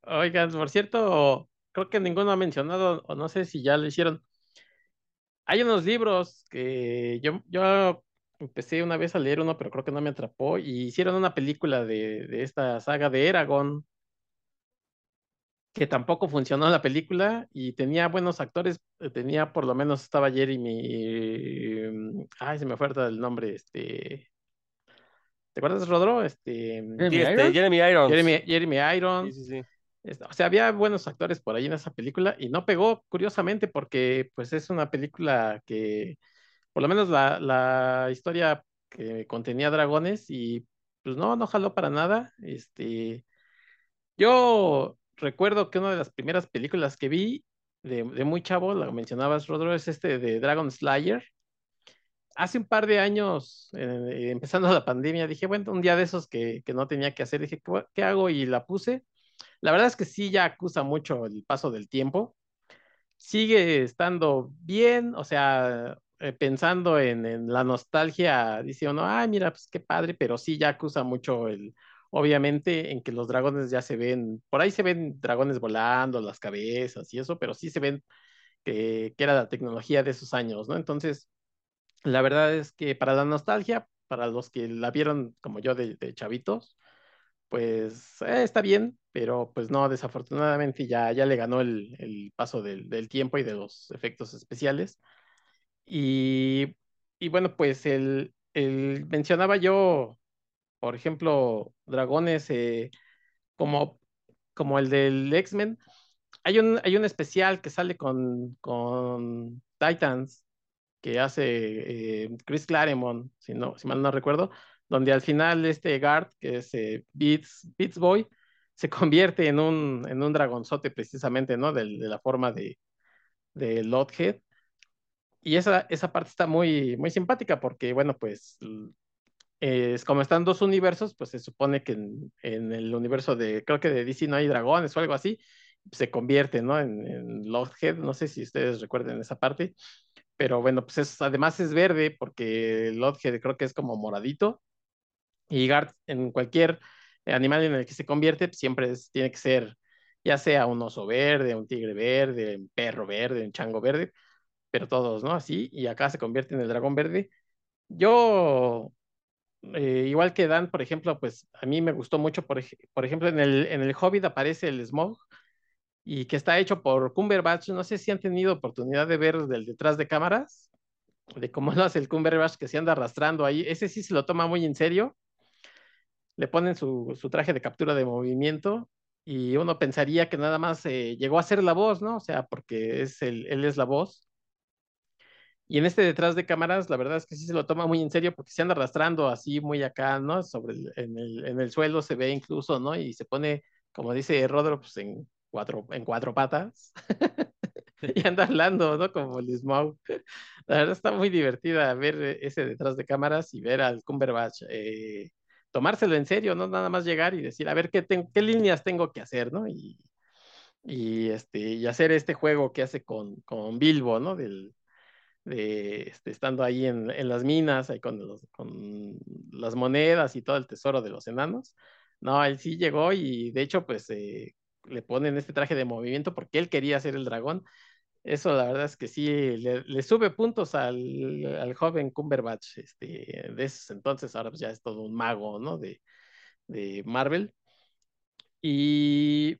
Oigan, por cierto, creo que ninguno ha mencionado, o no sé si ya lo hicieron. Hay unos libros que yo, yo empecé una vez a leer uno, pero creo que no me atrapó, y hicieron una película de, de esta saga de Eragon, que tampoco funcionó la película, y tenía buenos actores, eh, tenía por lo menos estaba Jeremy, mm, ay, se me fue el nombre, este, ¿te acuerdas, Rodro? Este, Jeremy este, Irons. Jeremy Irons. Jeremy, Jeremy Sí, Irons. sí, sí. O sea, había buenos actores por ahí en esa película y no pegó, curiosamente, porque pues es una película que, por lo menos la, la historia que contenía dragones y pues no, no jaló para nada. Este, yo recuerdo que una de las primeras películas que vi de, de muy chavo, la mencionabas, Rodro, es este de Dragon Slayer. Hace un par de años, eh, empezando [laughs] la pandemia, dije, bueno, un día de esos que, que no tenía que hacer, dije, ¿qué, qué hago? Y la puse. La verdad es que sí ya acusa mucho el paso del tiempo. Sigue estando bien, o sea, eh, pensando en, la nostalgia, dice uno, ay, mira, pues qué padre, pero sí ya acusa mucho el, obviamente, en que los dragones ya se ven, por ahí se ven dragones volando, las cabezas y eso, pero sí se ven que, que era la tecnología de esos años, ¿no? Entonces, la verdad es que para la nostalgia, para los que la vieron como yo de, de chavitos, pues eh, está bien, pero pues no, desafortunadamente ya, ya le ganó el, el paso del, del, tiempo y de los efectos especiales. Y, y bueno, pues el, el, mencionaba yo, por ejemplo, dragones eh, como, como el del X-Men. Hay un, hay un especial que sale con, con Titans que hace eh, Chris Claremont, si, no, si mal no recuerdo, donde al final este Guard, que es eh, Beats, Beats Boy, se convierte en un, en un dragonzote precisamente, ¿no? De, de la forma de, de Lothead. Y esa, esa parte está muy, muy simpática porque, bueno, pues es como están dos universos, pues se supone que en, el universo de, creo que de DC no hay dragones o algo así, se convierte, ¿no? En, en no sé si ustedes recuerden esa parte, pero bueno, pues es, además es verde porque Lothead creo que es como moradito, y Gart, en cualquier animal en el que se convierte, pues, siempre es, tiene que ser ya sea un oso verde, un tigre verde, un perro verde, un chango verde, pero todos, ¿no? Así, y acá se convierte en el dragón verde. Yo, eh, igual que Dan, por ejemplo, pues a mí me gustó mucho, por, por ejemplo, en el, en el Hobbit aparece el Smog, y que está hecho por Cumberbatch. No sé si han tenido oportunidad de ver del detrás de cámaras, de cómo [laughs] lo hace el Cumberbatch que se anda arrastrando ahí. Ese sí se lo toma muy en serio le ponen su, su, traje de captura de movimiento y uno pensaría que nada más eh, llegó a ser la voz, ¿no? O sea, porque es el, él es la voz. Y en este detrás de cámaras, la verdad es que sí se lo toma muy en serio porque se anda arrastrando así muy acá, ¿no? Sobre el, en, el, en el suelo se ve incluso, ¿no? Y se pone, como dice Rodro, pues en cuatro, en cuatro patas. [laughs] y anda hablando, ¿no? Como el Smaug. La verdad está muy divertida ver ese detrás de cámaras y ver al Cumberbatch eh, tomárselo en serio, no nada más llegar y decir, a ver qué, líneas tengo que hacer, ¿no? Y, y, este, y hacer este juego que hace con, con Bilbo, ¿no? Del, de, este, estando ahí en, en, las minas, ahí con, los, con las monedas y todo el tesoro de los enanos. No, él sí llegó y de hecho, pues eh, le ponen este traje de movimiento porque él quería ser el dragón eso la verdad es que sí, le, sube puntos al, al, joven Cumberbatch, este, de esos entonces, ahora pues ya es todo un mago, ¿no? De, de Marvel. Y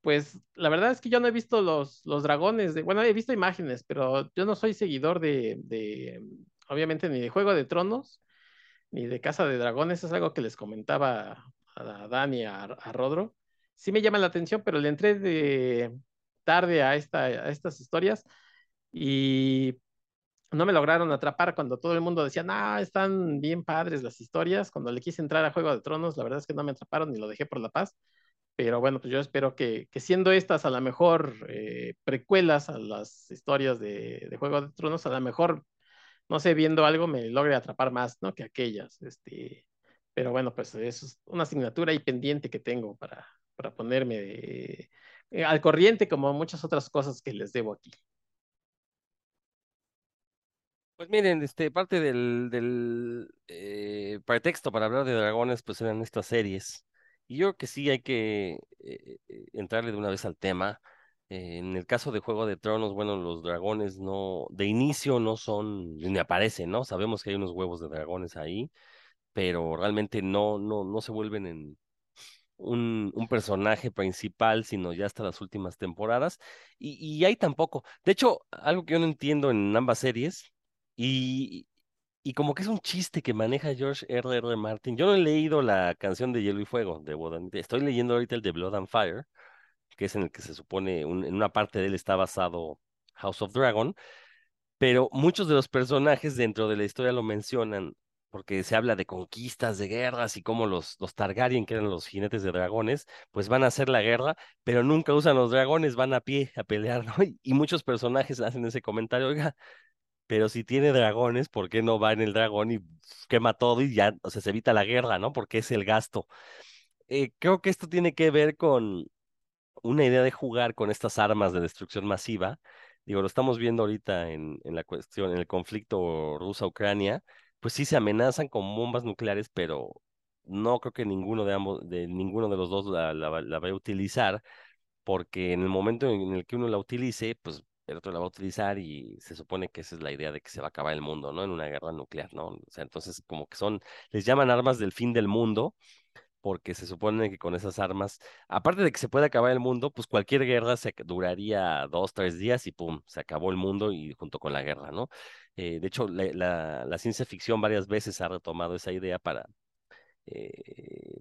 pues la verdad es que yo no he visto los, los dragones, de, bueno, he visto imágenes, pero yo no soy seguidor de, de, obviamente, ni de Juego de Tronos, ni de Casa de Dragones, es algo que les comentaba a Dani, a, a Rodro. Sí me llama la atención, pero le entré de, tarde a, esta, a estas historias y no me lograron atrapar cuando todo el mundo decía, no, están bien padres las historias. Cuando le quise entrar a Juego de Tronos, la verdad es que no me atraparon y lo dejé por la paz. Pero bueno, pues yo espero que, que siendo estas a lo mejor eh, precuelas a las historias de, de, Juego de Tronos, a lo mejor, no sé, viendo algo me logre atrapar más, ¿no? Que aquellas. Este, pero bueno, pues eso es una asignatura y pendiente que tengo para, para ponerme de, eh, al corriente como muchas otras cosas que les debo aquí. Pues miren, este, parte del, eh, pretexto para hablar de dragones, pues eran estas series. Y yo creo que sí hay que eh, entrarle de una vez al tema. en el caso de Juego de Tronos, bueno, los dragones no, de inicio no son, ni aparecen, ¿no? Sabemos que hay unos huevos de dragones ahí, pero realmente no, no, no se vuelven en, un, personaje principal, sino ya hasta las últimas temporadas. Y, y hay tampoco. De hecho, algo que yo no entiendo en ambas series, y, y como que es un chiste que maneja George R. R. Martin. Yo no he leído la canción de Hielo y Fuego de Blood Estoy leyendo ahorita el de Blood and Fire, que es en el que se supone, un, en una parte de él está basado House of Dragon. Pero muchos de los personajes dentro de la historia lo mencionan porque se habla de conquistas, de guerras y cómo los, los Targaryen, que eran los jinetes de dragones, pues van a hacer la guerra, pero nunca usan los dragones, van a pie a pelear, ¿no? [laughs] Y, muchos personajes hacen ese comentario, oiga, pero si tiene dragones, ¿por qué no va en el dragón y quema todo y ya, o sea, se evita la guerra, ¿no? Porque es el gasto. Eh, creo que esto tiene que ver con una idea de jugar con estas armas de destrucción masiva, digo, lo estamos viendo ahorita en, en la cuestión, en el conflicto rusa-Ucrania, pues sí se amenazan con bombas nucleares, pero no creo que ninguno de ambos, de ninguno de los dos la, la, la vaya a utilizar, porque en el momento en el que uno la utilice, pues el otro la va a utilizar y se supone que esa es la idea de que se va a acabar el mundo, ¿no? En una guerra nuclear, ¿no? O sea, entonces como que son, les llaman armas del fin del mundo, porque se supone que con esas armas, aparte de que se puede acabar el mundo, pues cualquier guerra se duraría dos, tres días y pum, se acabó el mundo y junto con la guerra, ¿no? Eh, de hecho, la, ciencia ficción varias veces ha retomado esa idea para, eh,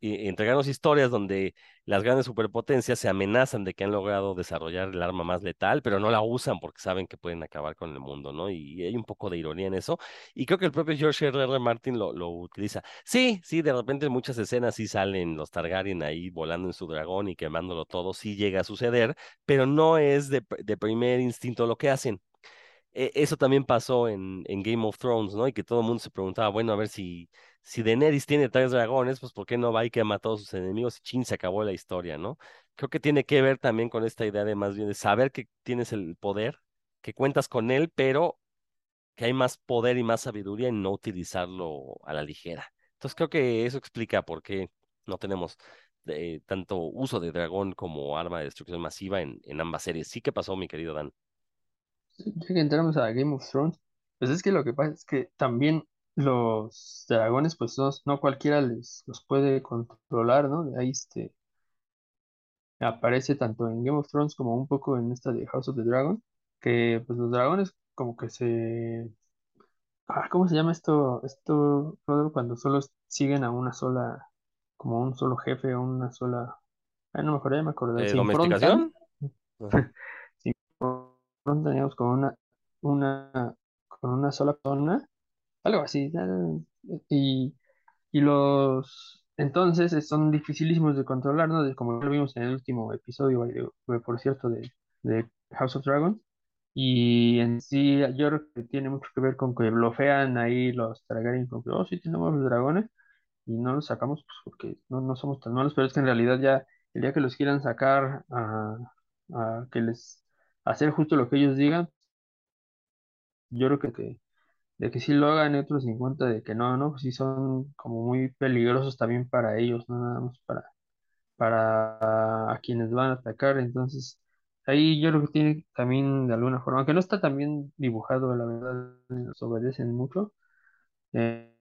entregarnos historias donde las grandes superpotencias se amenazan de que han logrado desarrollar el arma más letal, pero no la usan porque saben que pueden acabar con el mundo, ¿no? Y hay un poco de ironía en eso. Y creo que el propio George R. R. Martin lo, lo utiliza. Sí, sí, de repente en muchas escenas sí salen los Targaryen ahí volando en su dragón y quemándolo todo, sí llega a suceder, pero no es de, de primer instinto lo que hacen. E, eso también pasó en, en, Game of Thrones, ¿no? Y que todo el mundo se preguntaba, bueno, a ver si, si Daenerys tiene tres dragones, pues ¿por qué no va y quema a todos sus enemigos y chin, se acabó la historia, ¿no? Creo que tiene que ver también con esta idea de más bien de saber que tienes el poder, que cuentas con él, pero que hay más poder y más sabiduría en no utilizarlo a la ligera. Entonces creo que eso explica por qué no tenemos eh, tanto uso de dragón como arma de destrucción masiva en, en ambas series. Sí que pasó, mi querido Dan. Ya que entramos a Game of Thrones, pues es que lo que pasa es que también los dragones, pues no, cualquiera les los puede controlar, ¿no? De ahí este aparece tanto en Game of Thrones como un poco en esta de House of the Dragon, que pues los dragones como que se ah, ¿cómo se llama esto? Esto, cuando solo siguen a una sola, como un solo jefe o una sola. Ah, no me acuerdo, ya me acordé. ¿Eh, ¿Domesticación? [laughs] teníamos con una, una, con una sola persona, algo así, y, y los, entonces son dificilísimos de controlar, ¿no? Como lo vimos en el último episodio, por cierto, de, de House of Dragons, y en sí yo creo que tiene mucho que ver con que bloquean ahí los Targaryen, con que, oh, sí tenemos los dragones, y no los sacamos pues, porque no, no somos tan malos, pero es que en realidad ya el día que los quieran sacar a, a que les hacer justo lo que ellos digan, yo creo que, de que sí lo hagan y otros en cuenta de que no, no, pues sí son como muy peligrosos también para ellos, no nada más para, para a quienes van a atacar, entonces ahí yo creo que tiene también de alguna forma, aunque no está tan bien dibujado, la verdad, nos obedecen mucho, eh,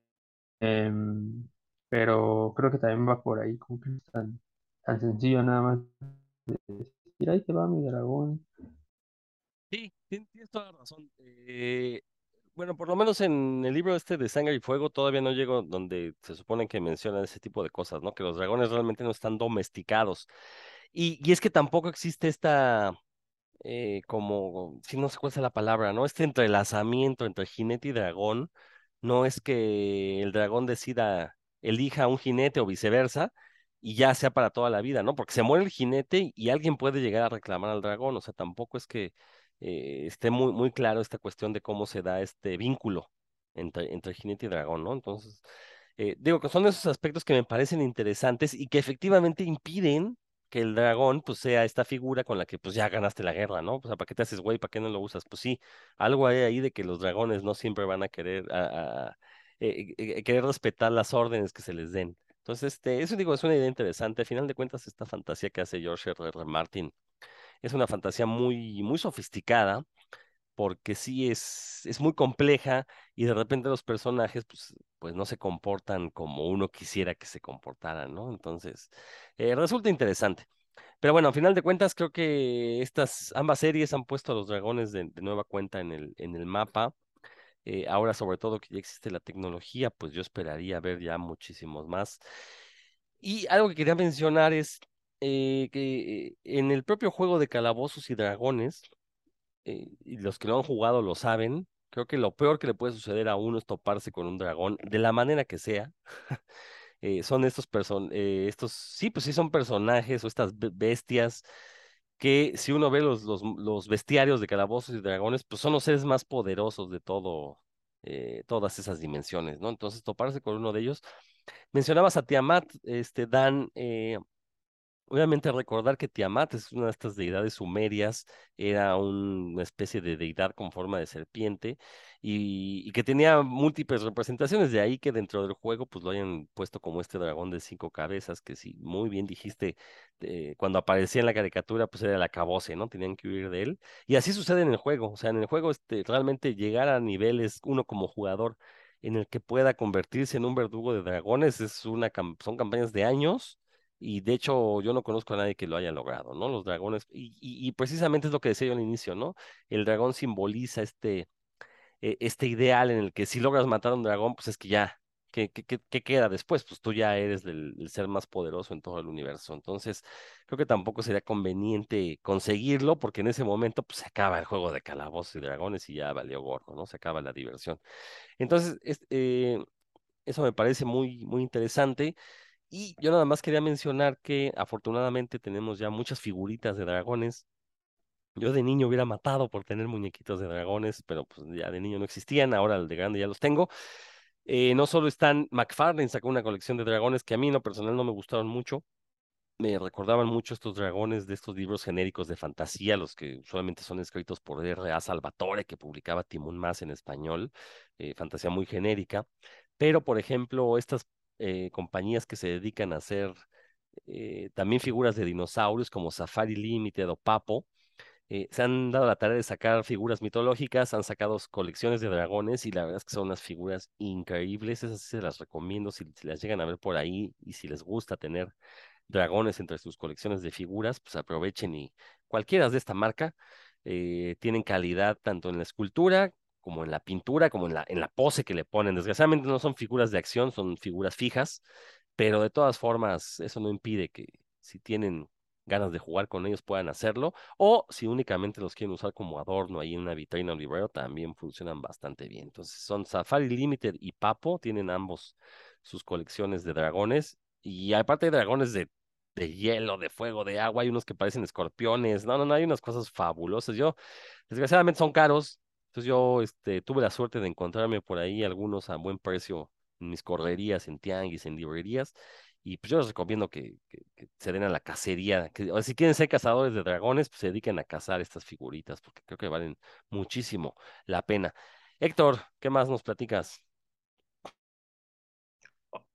em, pero creo que también va por ahí, como que es tan, tan sencillo nada más decir, ahí te va mi dragón, Sí, tienes toda la razón. Eh, bueno, por lo menos en el libro este de Sangre y Fuego todavía no llego donde se supone que mencionan ese tipo de cosas, ¿no? Que los dragones realmente no están domesticados. Y, y es que tampoco existe esta, eh, como, si no sé cuál es la palabra, ¿no? Este entrelazamiento entre jinete y dragón. No es que el dragón decida, elija un jinete o viceversa, y ya sea para toda la vida, ¿no? Porque se muere el jinete y alguien puede llegar a reclamar al dragón, o sea, tampoco es que eh, esté muy, muy claro esta cuestión de cómo se da este vínculo entre, entre jinete y dragón, ¿no? Entonces, eh, digo que son esos aspectos que me parecen interesantes y que efectivamente impiden que el dragón pues sea esta figura con la que pues ya ganaste la guerra, ¿no? O sea, ¿para qué te haces güey? ¿Para qué no lo usas? Pues sí, algo hay ahí de que los dragones no siempre van a querer, a, eh, querer respetar las órdenes que se les den. Entonces, este, eso digo, es una idea interesante. Al final de cuentas, esta fantasía que hace George. R. Martin es una fantasía muy, muy sofisticada, porque sí es, es muy compleja y de repente los personajes pues, pues no se comportan como uno quisiera que se comportaran, ¿no? Entonces, eh, resulta interesante. Pero bueno, a final de cuentas, creo que estas ambas series han puesto a los dragones de, nueva cuenta en el, en el mapa. Eh, ahora, sobre todo que ya existe la tecnología, pues yo esperaría ver ya muchísimos más. Y algo que quería mencionar es eh, que en el propio juego de Calabozos y Dragones, eh, y los que lo han jugado lo saben, creo que lo peor que le puede suceder a uno es toparse con un dragón, de la manera que sea. [laughs] Eh, son estos person estos, sí, pues sí son personajes o estas bestias que si uno ve los, los, los, bestiarios de calabozos y dragones, pues son los seres más poderosos de todo, todas esas dimensiones, ¿no? Entonces, toparse con uno de ellos. Mencionabas a Tiamat, este, Dan, Obviamente recordar que Tiamat es una de estas deidades sumerias, era un- una especie de deidad con forma de serpiente y, que tenía múltiples representaciones, de ahí que dentro del juego pues lo hayan puesto como este dragón de cinco cabezas, que sí, muy bien dijiste, eh, cuando aparecía en la caricatura pues era el acabose, ¿no? Tenían que huir de él. Y así sucede en el juego, o sea, en el juego este, realmente llegar a niveles, uno como jugador, en el que pueda convertirse en un verdugo de dragones, es una, son campañas de años y de hecho, yo no conozco a nadie que lo haya logrado, ¿no? Los dragones, y, y- precisamente es lo que decía yo al inicio, ¿no? El dragón simboliza este, eh, este ideal en el que si logras matar a un dragón, pues es que ya, ¿qué, qué, qué- queda después? Pues tú ya eres el, ser más poderoso en todo el universo. Entonces, creo que tampoco sería conveniente conseguirlo, porque en ese momento, pues se acaba el juego de calabozos y dragones y ya valió gordo, ¿no? Se acaba la diversión. Entonces, es- eh, eso me parece muy, muy interesante. Y yo nada más quería mencionar que afortunadamente tenemos ya muchas figuritas de dragones. Yo de niño hubiera matado por tener muñequitos de dragones, pero pues ya de niño no existían, ahora de grande ya los tengo. Eh, no solo están, McFarlane sacó una colección de dragones que a mí en lo personal no me gustaron mucho. Me recordaban mucho estos dragones de estos libros genéricos de fantasía, los que usualmente son escritos por R.A. Salvatore, que publicaba Timón Más en español, eh, fantasía muy genérica. Pero, por ejemplo, estas eh, compañías que se dedican a hacer eh, también figuras de dinosaurios como Safari Limited o Papo, eh, se han dado la tarea de sacar figuras mitológicas, han sacado colecciones de dragones y la verdad es que son unas figuras increíbles, esas se las recomiendo si, las llegan a ver por ahí y si les gusta tener dragones entre sus colecciones de figuras, pues aprovechen y cualquiera de esta marca tienen calidad tanto en la escultura como en la pintura, como en la, en la pose que le ponen. Desgraciadamente no son figuras de acción, son figuras fijas, pero de todas formas eso no impide que si tienen ganas de jugar con ellos puedan hacerlo, o si únicamente los quieren usar como adorno ahí en una vitrina o librero, también funcionan bastante bien. Entonces son Safari Limited y Papo, tienen ambos sus colecciones de dragones, y aparte hay dragones de, de hielo, de fuego, de agua, hay unos que parecen escorpiones, no, no, no, hay unas cosas fabulosas. Yo, desgraciadamente son caros, entonces yo este, tuve la suerte de encontrarme por ahí algunos a buen precio en mis correrías, en tianguis, en librerías, y pues yo les recomiendo que, se den a la cacería. Que, si quieren ser cazadores de dragones, pues se dediquen a cazar estas figuritas, porque creo que valen muchísimo la pena. Héctor, ¿qué más nos platicas?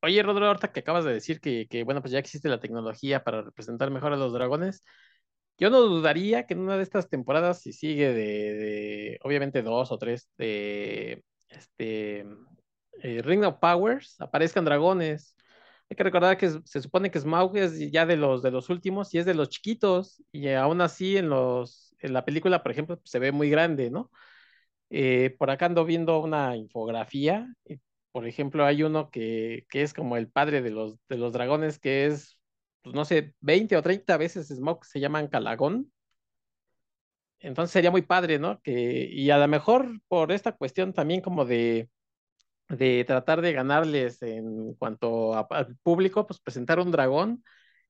Oye, Rodrigo, ahorita que acabas de decir que, que, bueno, pues ya existe la tecnología para representar mejor a los dragones, yo no dudaría que en una de estas temporadas, si sigue de, obviamente dos o tres, de este eh, Ring of Powers, aparezcan dragones. Hay que recordar que se supone que Smaug es ya de los de los últimos y es de los chiquitos, y aún así en los en la película, por ejemplo, se ve muy grande, ¿no? Eh, por acá ando viendo una infografía. por ejemplo, hay uno que, que es como el padre de los, de los dragones, que es, pues, no sé, 20 o 30 veces Smoke, se llaman Calagón. Entonces sería muy padre, ¿no? Que, y a lo mejor por esta cuestión también como de, de tratar de ganarles en cuanto al público, pues presentar un dragón,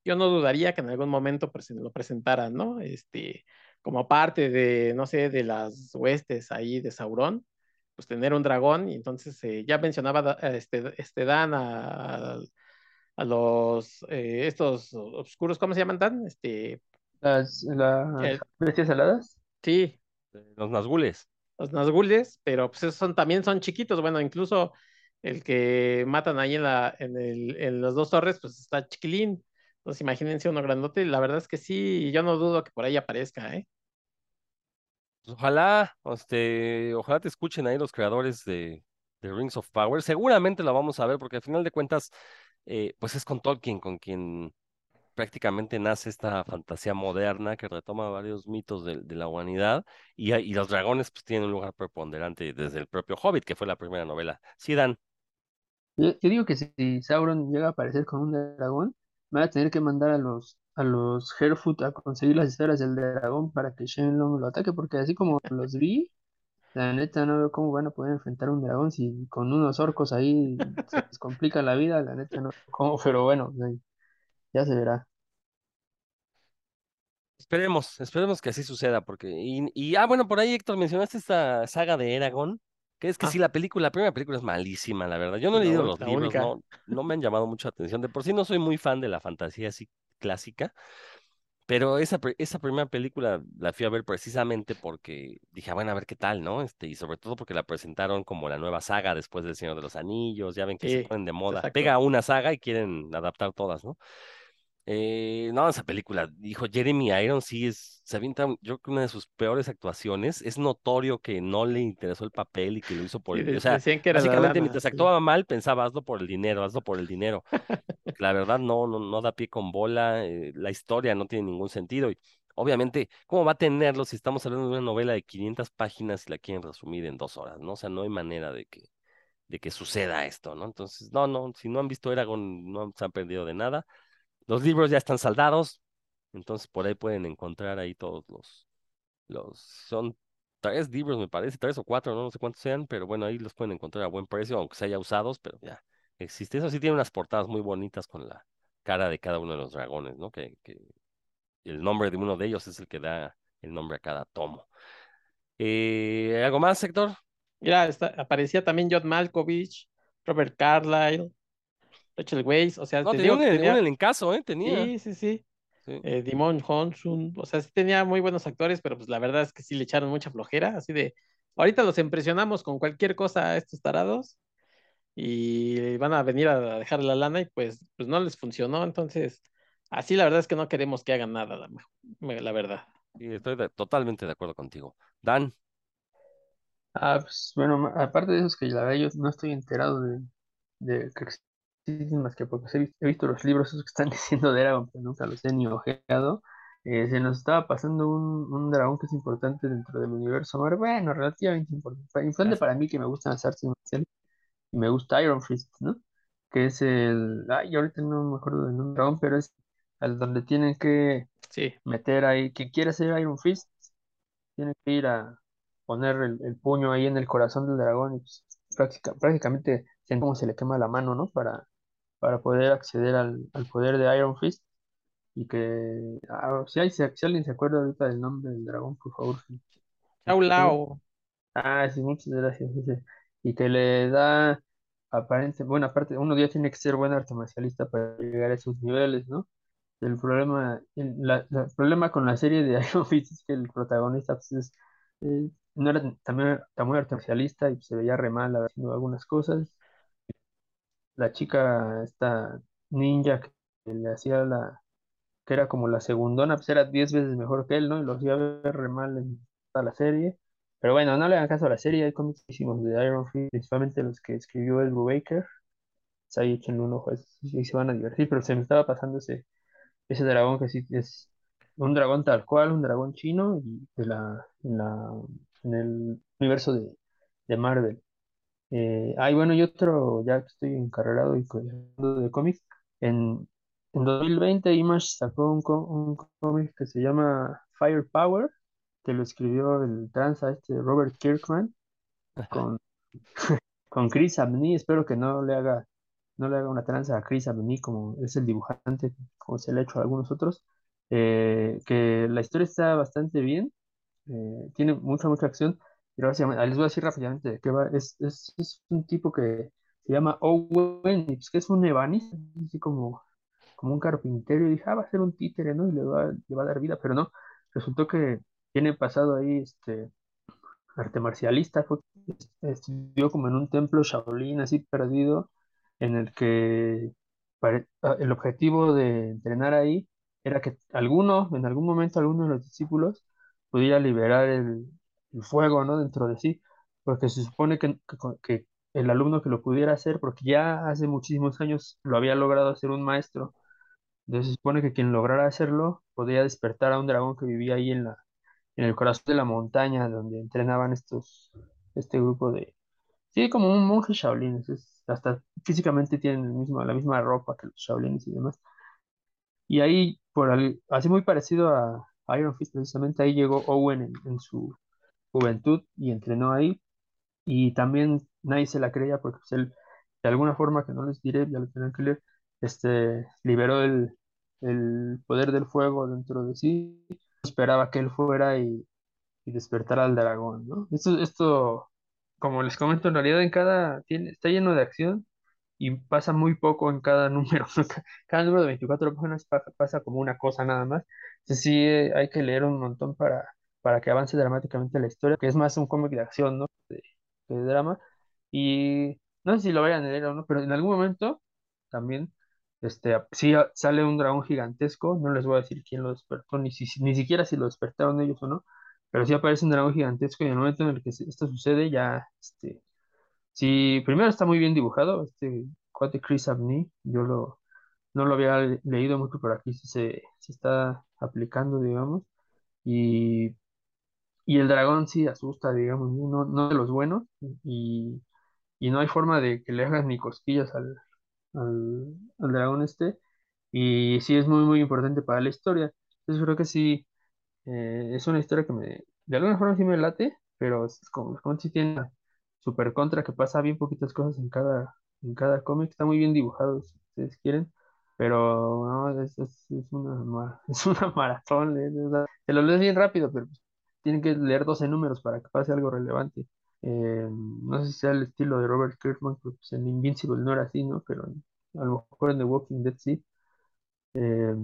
yo no dudaría que en algún momento presen- lo presentaran, ¿no? Este, como parte de, no sé, de las huestes ahí de Sauron, pues tener un dragón, y entonces eh, ya mencionaba este, este Dan a, a los, eh, estos oscuros, ¿cómo se llaman Dan? Este, Las, las eh, bestias aladas. sí, Los Nazgules. los Nazgules, pero pues esos son, también son chiquitos, bueno, incluso el que matan ahí en, la, en, el, en las dos torres, pues está chiquilín. Entonces imagínense uno grandote, la verdad es que sí, yo no dudo que por ahí aparezca, ¿eh? Pues ojalá, este, ojalá te escuchen ahí los creadores de, de Rings of Power. Seguramente la vamos a ver porque al final de cuentas, eh, pues es con Tolkien con quien prácticamente nace esta fantasía moderna que retoma varios mitos de, la humanidad y, los dragones pues tienen un lugar preponderante desde el propio Hobbit, que fue la primera novela. Sí, Dan, Yo, digo que si Sauron llega a aparecer con un dragón, van a tener que mandar a los a los a conseguir las esferas del dragón para que Shenlong lo ataque, porque así como los vi, la neta no veo cómo van a poder enfrentar un dragón si con unos orcos ahí se les [laughs] complica la vida, la neta no veo cómo, pero bueno, ya se verá. esperemos, esperemos que así suceda, porque, y, y, ah, bueno, por ahí Héctor mencionaste esta saga de Eragon, que es que Ah. sí, la película, la primera película es malísima, la verdad. Yo no he leído los libros, no, no me han llamado mucho la atención. De por sí no soy muy fan de la fantasía así clásica. Pero esa, esa primera película la fui a ver precisamente porque dije, "Ah, bueno, a ver qué tal, ¿no? Este, y sobre todo porque la presentaron como la nueva saga después del Señor de los Anillos, ya ven que se ponen de moda. exacto. Pega una saga y quieren adaptar todas, ¿no? Eh, no, esa película, dijo Jeremy Irons, sí es, se avienta, yo creo que una de sus peores actuaciones. Es notorio que no le interesó el papel y que lo hizo por el, de- o sea, que básicamente mientras actuaba mal, pensaba, hazlo por el dinero, hazlo por el dinero. [laughs] La verdad no, no, no da pie con bola, eh, la historia no tiene ningún sentido y obviamente, ¿cómo va a tenerlo si estamos hablando de una novela de 500 páginas y la quieren resumir en dos horas, ¿no? O sea, no hay manera de que, de que suceda esto, ¿no? Entonces, no, no, si no han visto Eragon, no se han perdido de nada. Los libros ya están saldados, entonces por ahí pueden encontrar ahí todos los, los, son tres libros, me parece, tres o cuatro, no, no sé cuántos sean, pero bueno, ahí los pueden encontrar a buen precio, aunque se haya usados, pero ya existe. Eso sí tiene unas portadas muy bonitas con la cara de cada uno de los dragones, ¿no? Que, que el nombre de uno de ellos es el que da el nombre a cada tomo. Eh, ¿algo más, Héctor? Mira, aparecía también John Malkovich, Robert Carlyle, Rachel Weisz, o sea, No, te tenía digo un, que un tenía, elencazo, ¿eh? Tenía. sí, sí, sí, sí. eh, Dimon Honsun, o sea, sí tenía muy buenos actores, pero pues la verdad es que sí le echaron mucha flojera, así de, ahorita los impresionamos con cualquier cosa a estos tarados y van a venir a dejar la lana y pues, pues no les funcionó, entonces, así la verdad es que no queremos que hagan nada, la, verdad. Sí, estoy de- totalmente de acuerdo contigo. Dan, Ah, pues bueno, aparte de eso es que la verdad yo no estoy enterado de, de que más que porque he visto, he visto los libros esos que están [laughs] diciendo de Eragon, pero nunca los he ni ojeado. Eh, se nos estaba pasando un, un dragón que es importante dentro del universo Marvel, bueno, relativamente importante, importante para mí que me gustan las artes marciales y me gusta Iron Fist, ¿no? Que es el, ay, ahorita no me acuerdo del nombre dragón, pero es al donde tienen que Sí, meter ahí, que quiere ser Iron Fist, tiene que ir a poner el, el puño ahí en el corazón del dragón y pues, práctica- prácticamente como se le quema la mano, ¿no? Para, para poder acceder al, al poder de Iron Fist y que, ah, si, hay- si alguien se acuerda ahorita del nombre del dragón, por favor. Chao Lao, Ah, sí, muchas gracias. Y que le da, aparente, bueno, aparte, uno ya tiene que ser buen arte marcialista para llegar a esos niveles, ¿no? El problema, el, la- la- el problema con la serie de [laughs] Iron Fist es que el protagonista pues, es, eh, no era también tan muy arte marcialista y se veía re mal haciendo algunas cosas. La chica, esta ninja que le hacía la, que era como la segundona, pues era 10 veces mejor que él, ¿no? Y lo hacía ver re mal en toda la serie. Pero bueno, no le hagan caso a la serie, hay cómics de Iron Fist, principalmente los que escribió Ed Brubaker. Pues ahí échenle un ojo, sí se van a divertir, pero se me estaba pasando ese, ese dragón que sí es un dragón tal cual, un dragón chino y de la, en la, en el universo de, de Marvel. Eh, ay, bueno, y otro, ya que estoy encarregado y de cómics, en, en 2020 Image sacó un, un cómic que se llama Firepower, que lo escribió el tranza este Robert Kirkman con, [laughs] con Chris Abney, espero que no le haga, no le haga una tranza a Chris Abney como es el dibujante, como se le ha hecho a algunos otros, eh, que la historia está bastante bien, eh, tiene mucha, mucha acción, ah, les voy a decir rápidamente de qué va, es, es, un tipo que se llama Owen, que es un ebanista, así como, como un carpintero, y dije, ah, va a ser un títere, ¿no? Y le va, le va a dar vida, pero no, resultó que tiene pasado ahí, este, arte marcialista, fue, estudió como en un templo Shaolin así perdido, en el que ah, el objetivo de entrenar ahí era que alguno, en algún momento, alguno de los discípulos pudiera liberar el, el fuego, ¿no? dentro de sí, porque se supone que, que, el alumno que lo pudiera hacer, porque ya hace muchísimos años lo había logrado hacer un maestro, entonces se supone que quien lograra hacerlo podía despertar a un dragón que vivía ahí en la en el corazón de la montaña donde entrenaban estos, este grupo de, sí, como un monje Shaolin, es- hasta físicamente tienen el mismo, la misma ropa que los Shaolines y demás. Y ahí, por así muy parecido a Iron Fist, precisamente ahí llegó Owen en, en su juventud y entrenó ahí. Y también nadie se la creía porque pues, él, de alguna forma que no les diré, ya lo tienen que leer, este, liberó el, el poder del fuego dentro de sí. Esperaba que él fuera y y despertar al dragón, ¿no? Esto, esto, como les comento, en realidad en cada, tiene, está lleno de acción y pasa muy poco en cada [laughs] número. Cada número de 24 páginas pa- pasa como una cosa nada más. Entonces sí eh, hay que leer un montón para, para que avance dramáticamente la historia, que es más un cómic de acción, ¿no? De, drama. Y no sé si lo vayan a leer o no, pero en algún momento también, este, sí sale un dragón gigantesco, no les voy a decir quién lo despertó, ni, si, ni siquiera si lo despertaron ellos o no, pero sí aparece un dragón gigantesco y en el momento en el que esto sucede ya, este, Sí, primero está muy bien dibujado, este cuate Chris Abney, yo lo, no lo había le- leído mucho, pero aquí se, se está aplicando, digamos, y, y el dragón sí asusta, digamos, no, no de los buenos, y, y no hay forma de que le hagas ni cosquillas al, al, al dragón este, y sí es muy, muy importante para la historia, entonces creo que sí, eh, es una historia que me, de alguna forma sí me late, pero es como, como si tiene una super contra que pasa bien poquitas cosas en cada, en cada cómic. Está muy bien dibujado, si ustedes quieren, pero no, es, es, es una, [laughs] es una maratón. eh, te lo lees bien rápido, pero pues, tienen que leer 12 números para que pase algo relevante. Eh, no sé si sea el estilo de Robert Kirkman, pues en Invincible no era así, ¿no? Pero a lo mejor en The Walking Dead sí. Eh,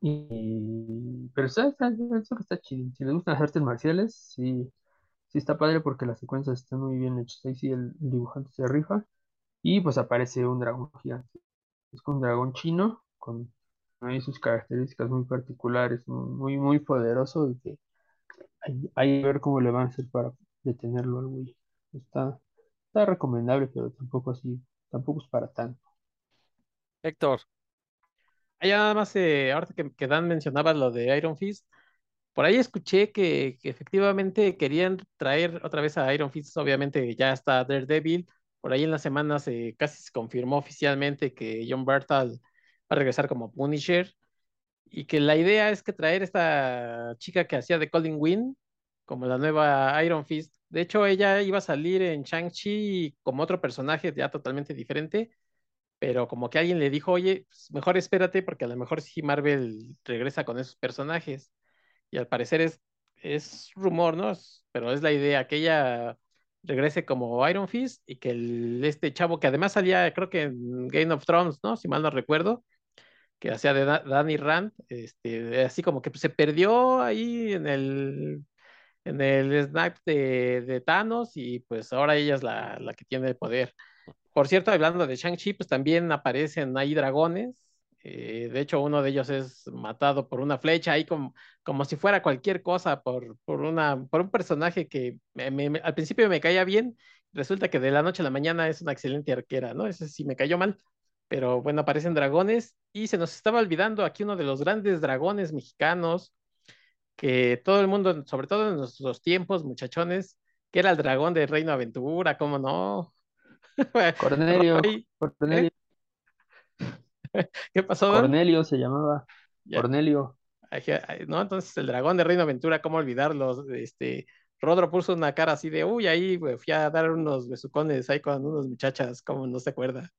y, pero eso que está chido. Si les gustan las artes marciales, sí, sí está padre porque las secuencias están muy bien hechas. Ahí sí el, dibujante se rifa. Y pues aparece un dragón gigante. Es un dragón chino con sus características muy particulares, muy, muy poderoso y que hay, hay que ver cómo le van a hacer para detenerlo al. Está, recomendable, pero tampoco así, tampoco es para tanto. Héctor, Ahí nada más, eh, que, Dan mencionaba lo de Iron Fist, por ahí escuché que, que efectivamente querían traer otra vez a Iron Fist, obviamente ya está Daredevil, por ahí en las semanas eh, casi se confirmó oficialmente que John Bertal va a regresar como Punisher y que la idea es que traer esta chica que hacía de Colin Wynn como la nueva Iron Fist. De hecho, ella iba a salir en Shang-Chi como otro personaje ya totalmente diferente pero como que alguien le dijo, oye, pues mejor espérate porque a lo mejor sí Marvel regresa con esos personajes. Y al parecer es, es rumor, ¿no? Pero es la idea, que ella regrese como Iron Fist y que este chavo que además salía, creo que en Game of Thrones, ¿no? Si mal no recuerdo, que hacía de Da- Danny Rand, este, así como que se perdió ahí en el, en el snipe de, de Thanos y pues ahora ella es la, la que tiene el poder. Por cierto, hablando de Shang-Chi, pues también aparecen ahí dragones. eh, de hecho, uno de ellos es matado por una flecha, ahí como, como si fuera cualquier cosa, por, por, una, por un personaje que al principio me caía bien, resulta que de la noche a la mañana es una excelente arquera, ¿no? Ese sí me cayó mal. Pero bueno, aparecen dragones y se nos estaba olvidando aquí uno de los grandes dragones mexicanos que todo el mundo, sobre todo en nuestros tiempos, muchachones, que era el dragón de Reino Aventura, ¿cómo no? [laughs] Cornelio, [laughs] Cornelio, [laughs] ¿Qué pasó, Don? Cornelio se llamaba. Ya. Cornelio. ¿No? Entonces, el dragón de Reino Aventura, ¿cómo olvidarlo? Este, Rodro puso una cara así de, uy, ahí fui a dar unos besucones ahí con unas muchachas, ¿cómo no se acuerda?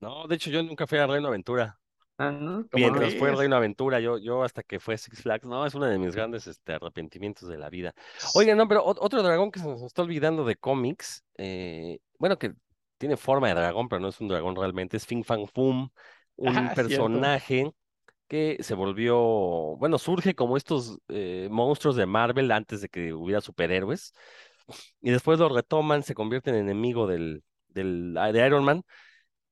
No, de hecho yo nunca fui a Reino Aventura. Ah, ¿no? ¿Cómo Mientras fue? Reino Aventura, yo, yo hasta que fue Six Flags, no, es uno de mis grandes este, arrepentimientos de la vida. Oigan, no, pero ot- otro dragón que se nos está olvidando de cómics, eh, bueno, que tiene forma de dragón, pero no es un dragón realmente, es Fin Fang Foom, un Ah, cierto. personaje que se volvió, bueno, surge como estos eh, monstruos de Marvel antes de que hubiera superhéroes, y después lo retoman, se convierten en enemigo del, del, de Iron Man,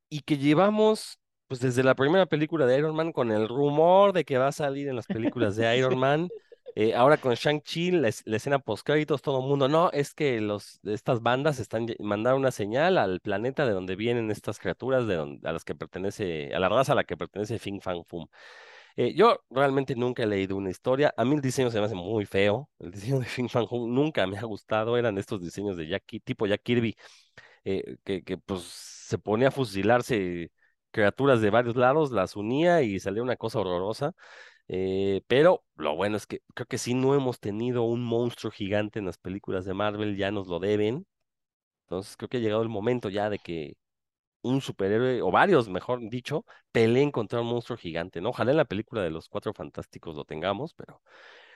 y que llevamos, pues desde la primera película de Iron Man, con el rumor de que va a salir en las películas de Iron. [laughs] Man, eh, ahora con Shang-Chi, la, es- la escena post-créditos, todo el mundo, no, es que los, estas bandas están mandando una señal al planeta de donde vienen estas criaturas, de donde, a las que pertenece, a la raza a la que pertenece Fin Fang Foom. Eh, yo realmente nunca he leído una historia. A mí el diseño se me hace muy feo. El diseño de Fin Fang Foom nunca me ha gustado. Eran estos diseños de Jack, tipo Jack Kirby, eh, que, que pues se ponía a fusilarse criaturas de varios lados, las unía y salía una cosa horrorosa. Eh, pero lo bueno es que creo que sí no hemos tenido un monstruo gigante en las películas de Marvel, ya nos lo deben. Entonces creo que ha llegado el momento ya de que un superhéroe, o varios, mejor dicho, peleen contra un monstruo gigante, ¿no? Ojalá en la película de los Cuatro Fantásticos lo tengamos, pero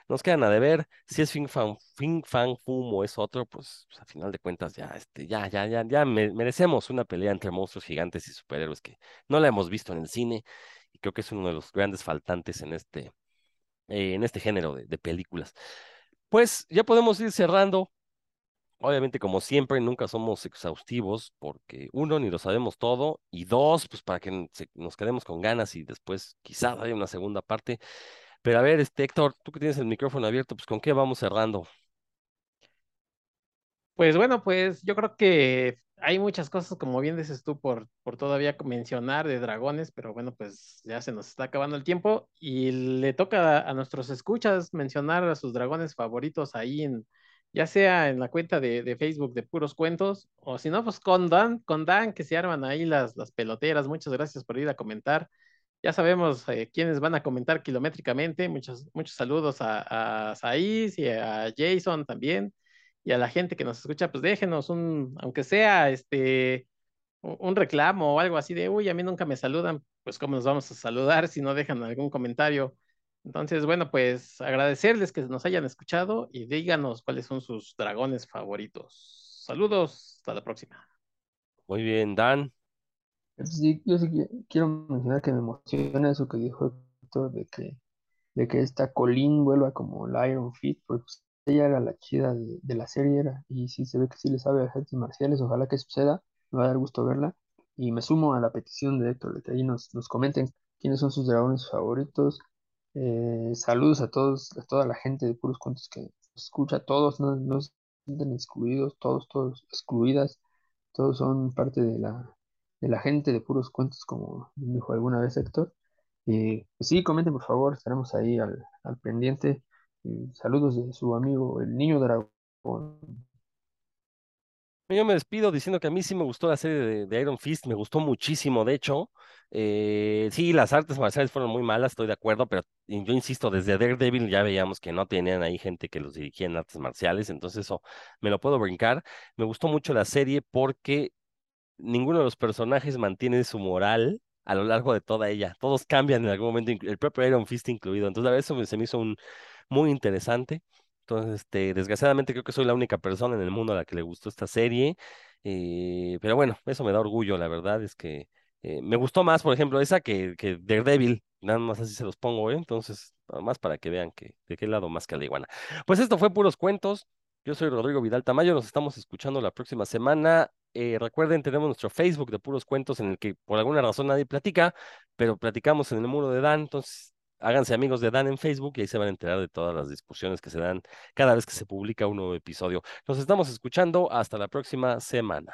nos quedan a deber. Si es Fin Fan, fin fan Fum o es otro, pues, pues, final de cuentas ya, este, ya, ya, ya, ya merecemos una pelea entre monstruos gigantes y superhéroes que no la hemos visto en el cine y creo que es uno de los grandes faltantes en este, eh, en este género de, de películas. Pues ya podemos ir cerrando. Obviamente, como siempre, nunca somos exhaustivos porque uno, ni lo sabemos todo, y dos, pues para que nos quedemos con ganas y después quizás haya una segunda parte. Pero a ver, este Héctor, tú que tienes el micrófono abierto, pues ¿con qué vamos cerrando? Pues bueno, pues yo creo que hay muchas cosas, como bien dices tú, por, por todavía mencionar de dragones, pero bueno, pues ya se nos está acabando el tiempo y le toca a, nuestros escuchas mencionar a sus dragones favoritos ahí en, ya sea en la cuenta de, Facebook de Puros Cuentos, o si no, pues con Dan, con Dan, que se arman ahí las, las peloteras. Muchas gracias por ir a comentar. Ya sabemos eh, quiénes van a comentar kilométricamente. Muchos, muchos saludos a, a Saiz y a Jason también. Y a la gente que nos escucha, pues déjenos un, aunque sea este, un reclamo o algo así de, uy, a mí nunca me saludan, pues cómo nos vamos a saludar si no dejan algún comentario. Entonces, bueno, pues agradecerles que nos hayan escuchado y díganos cuáles son sus dragones favoritos. Saludos, hasta la próxima. Muy bien, Dan. Sí, yo sí quiero mencionar que me emociona eso que dijo Héctor de que, de que esta Colleen vuelva como la Iron Fit, porque pues, ella era la chida de, la serie, era, y sí se ve que sí le sabe a artes marciales, ojalá que suceda, me va a dar gusto verla, y me sumo a la petición de Héctor, de que ahí nos, nos comenten quiénes son sus dragones favoritos, eh, saludos a todos, a toda la gente de Puros Cuentos que escucha, todos no, no se sienten excluidos, todos, todos excluidas, todos son parte de la, de la gente de puros cuentos, como dijo alguna vez Héctor. y pues sí, comenten por favor, estaremos ahí al, pendiente. saludos de su amigo el niño dragón. Yo me despido diciendo que a mí sí me gustó la serie de, Iron Fist, me gustó muchísimo, de hecho. Eh, sí, las artes marciales fueron muy malas, estoy de acuerdo, pero yo insisto, desde Daredevil ya veíamos que no tenían ahí gente que los dirigía en artes marciales, entonces eso me lo puedo brincar. Me gustó mucho la serie porque ninguno de los personajes mantiene su moral a lo largo de toda ella. Todos cambian en algún momento, el propio Iron Fist incluido. Entonces, a eso se me hizo un, muy interesante. Entonces, este, desgraciadamente creo que soy la única persona en el mundo a la que le gustó esta serie. Eh, pero bueno, eso me da orgullo, la verdad es que eh, me gustó más, por ejemplo, esa que, que Daredevil. Nada más así se los pongo, ¿eh? Entonces, nada más para que vean que de qué lado más que la iguana. Pues esto fue puros cuentos. Yo soy Rodrigo Vidal Tamayo, nos estamos escuchando la próxima semana. Eh, recuerden, tenemos nuestro Facebook de puros cuentos en el que por alguna razón nadie platica, pero platicamos en el muro de Dan, entonces háganse amigos de Dan en Facebook y ahí se van a enterar de todas las discusiones que se dan cada vez que se publica un nuevo episodio. Nos estamos escuchando, hasta la próxima semana.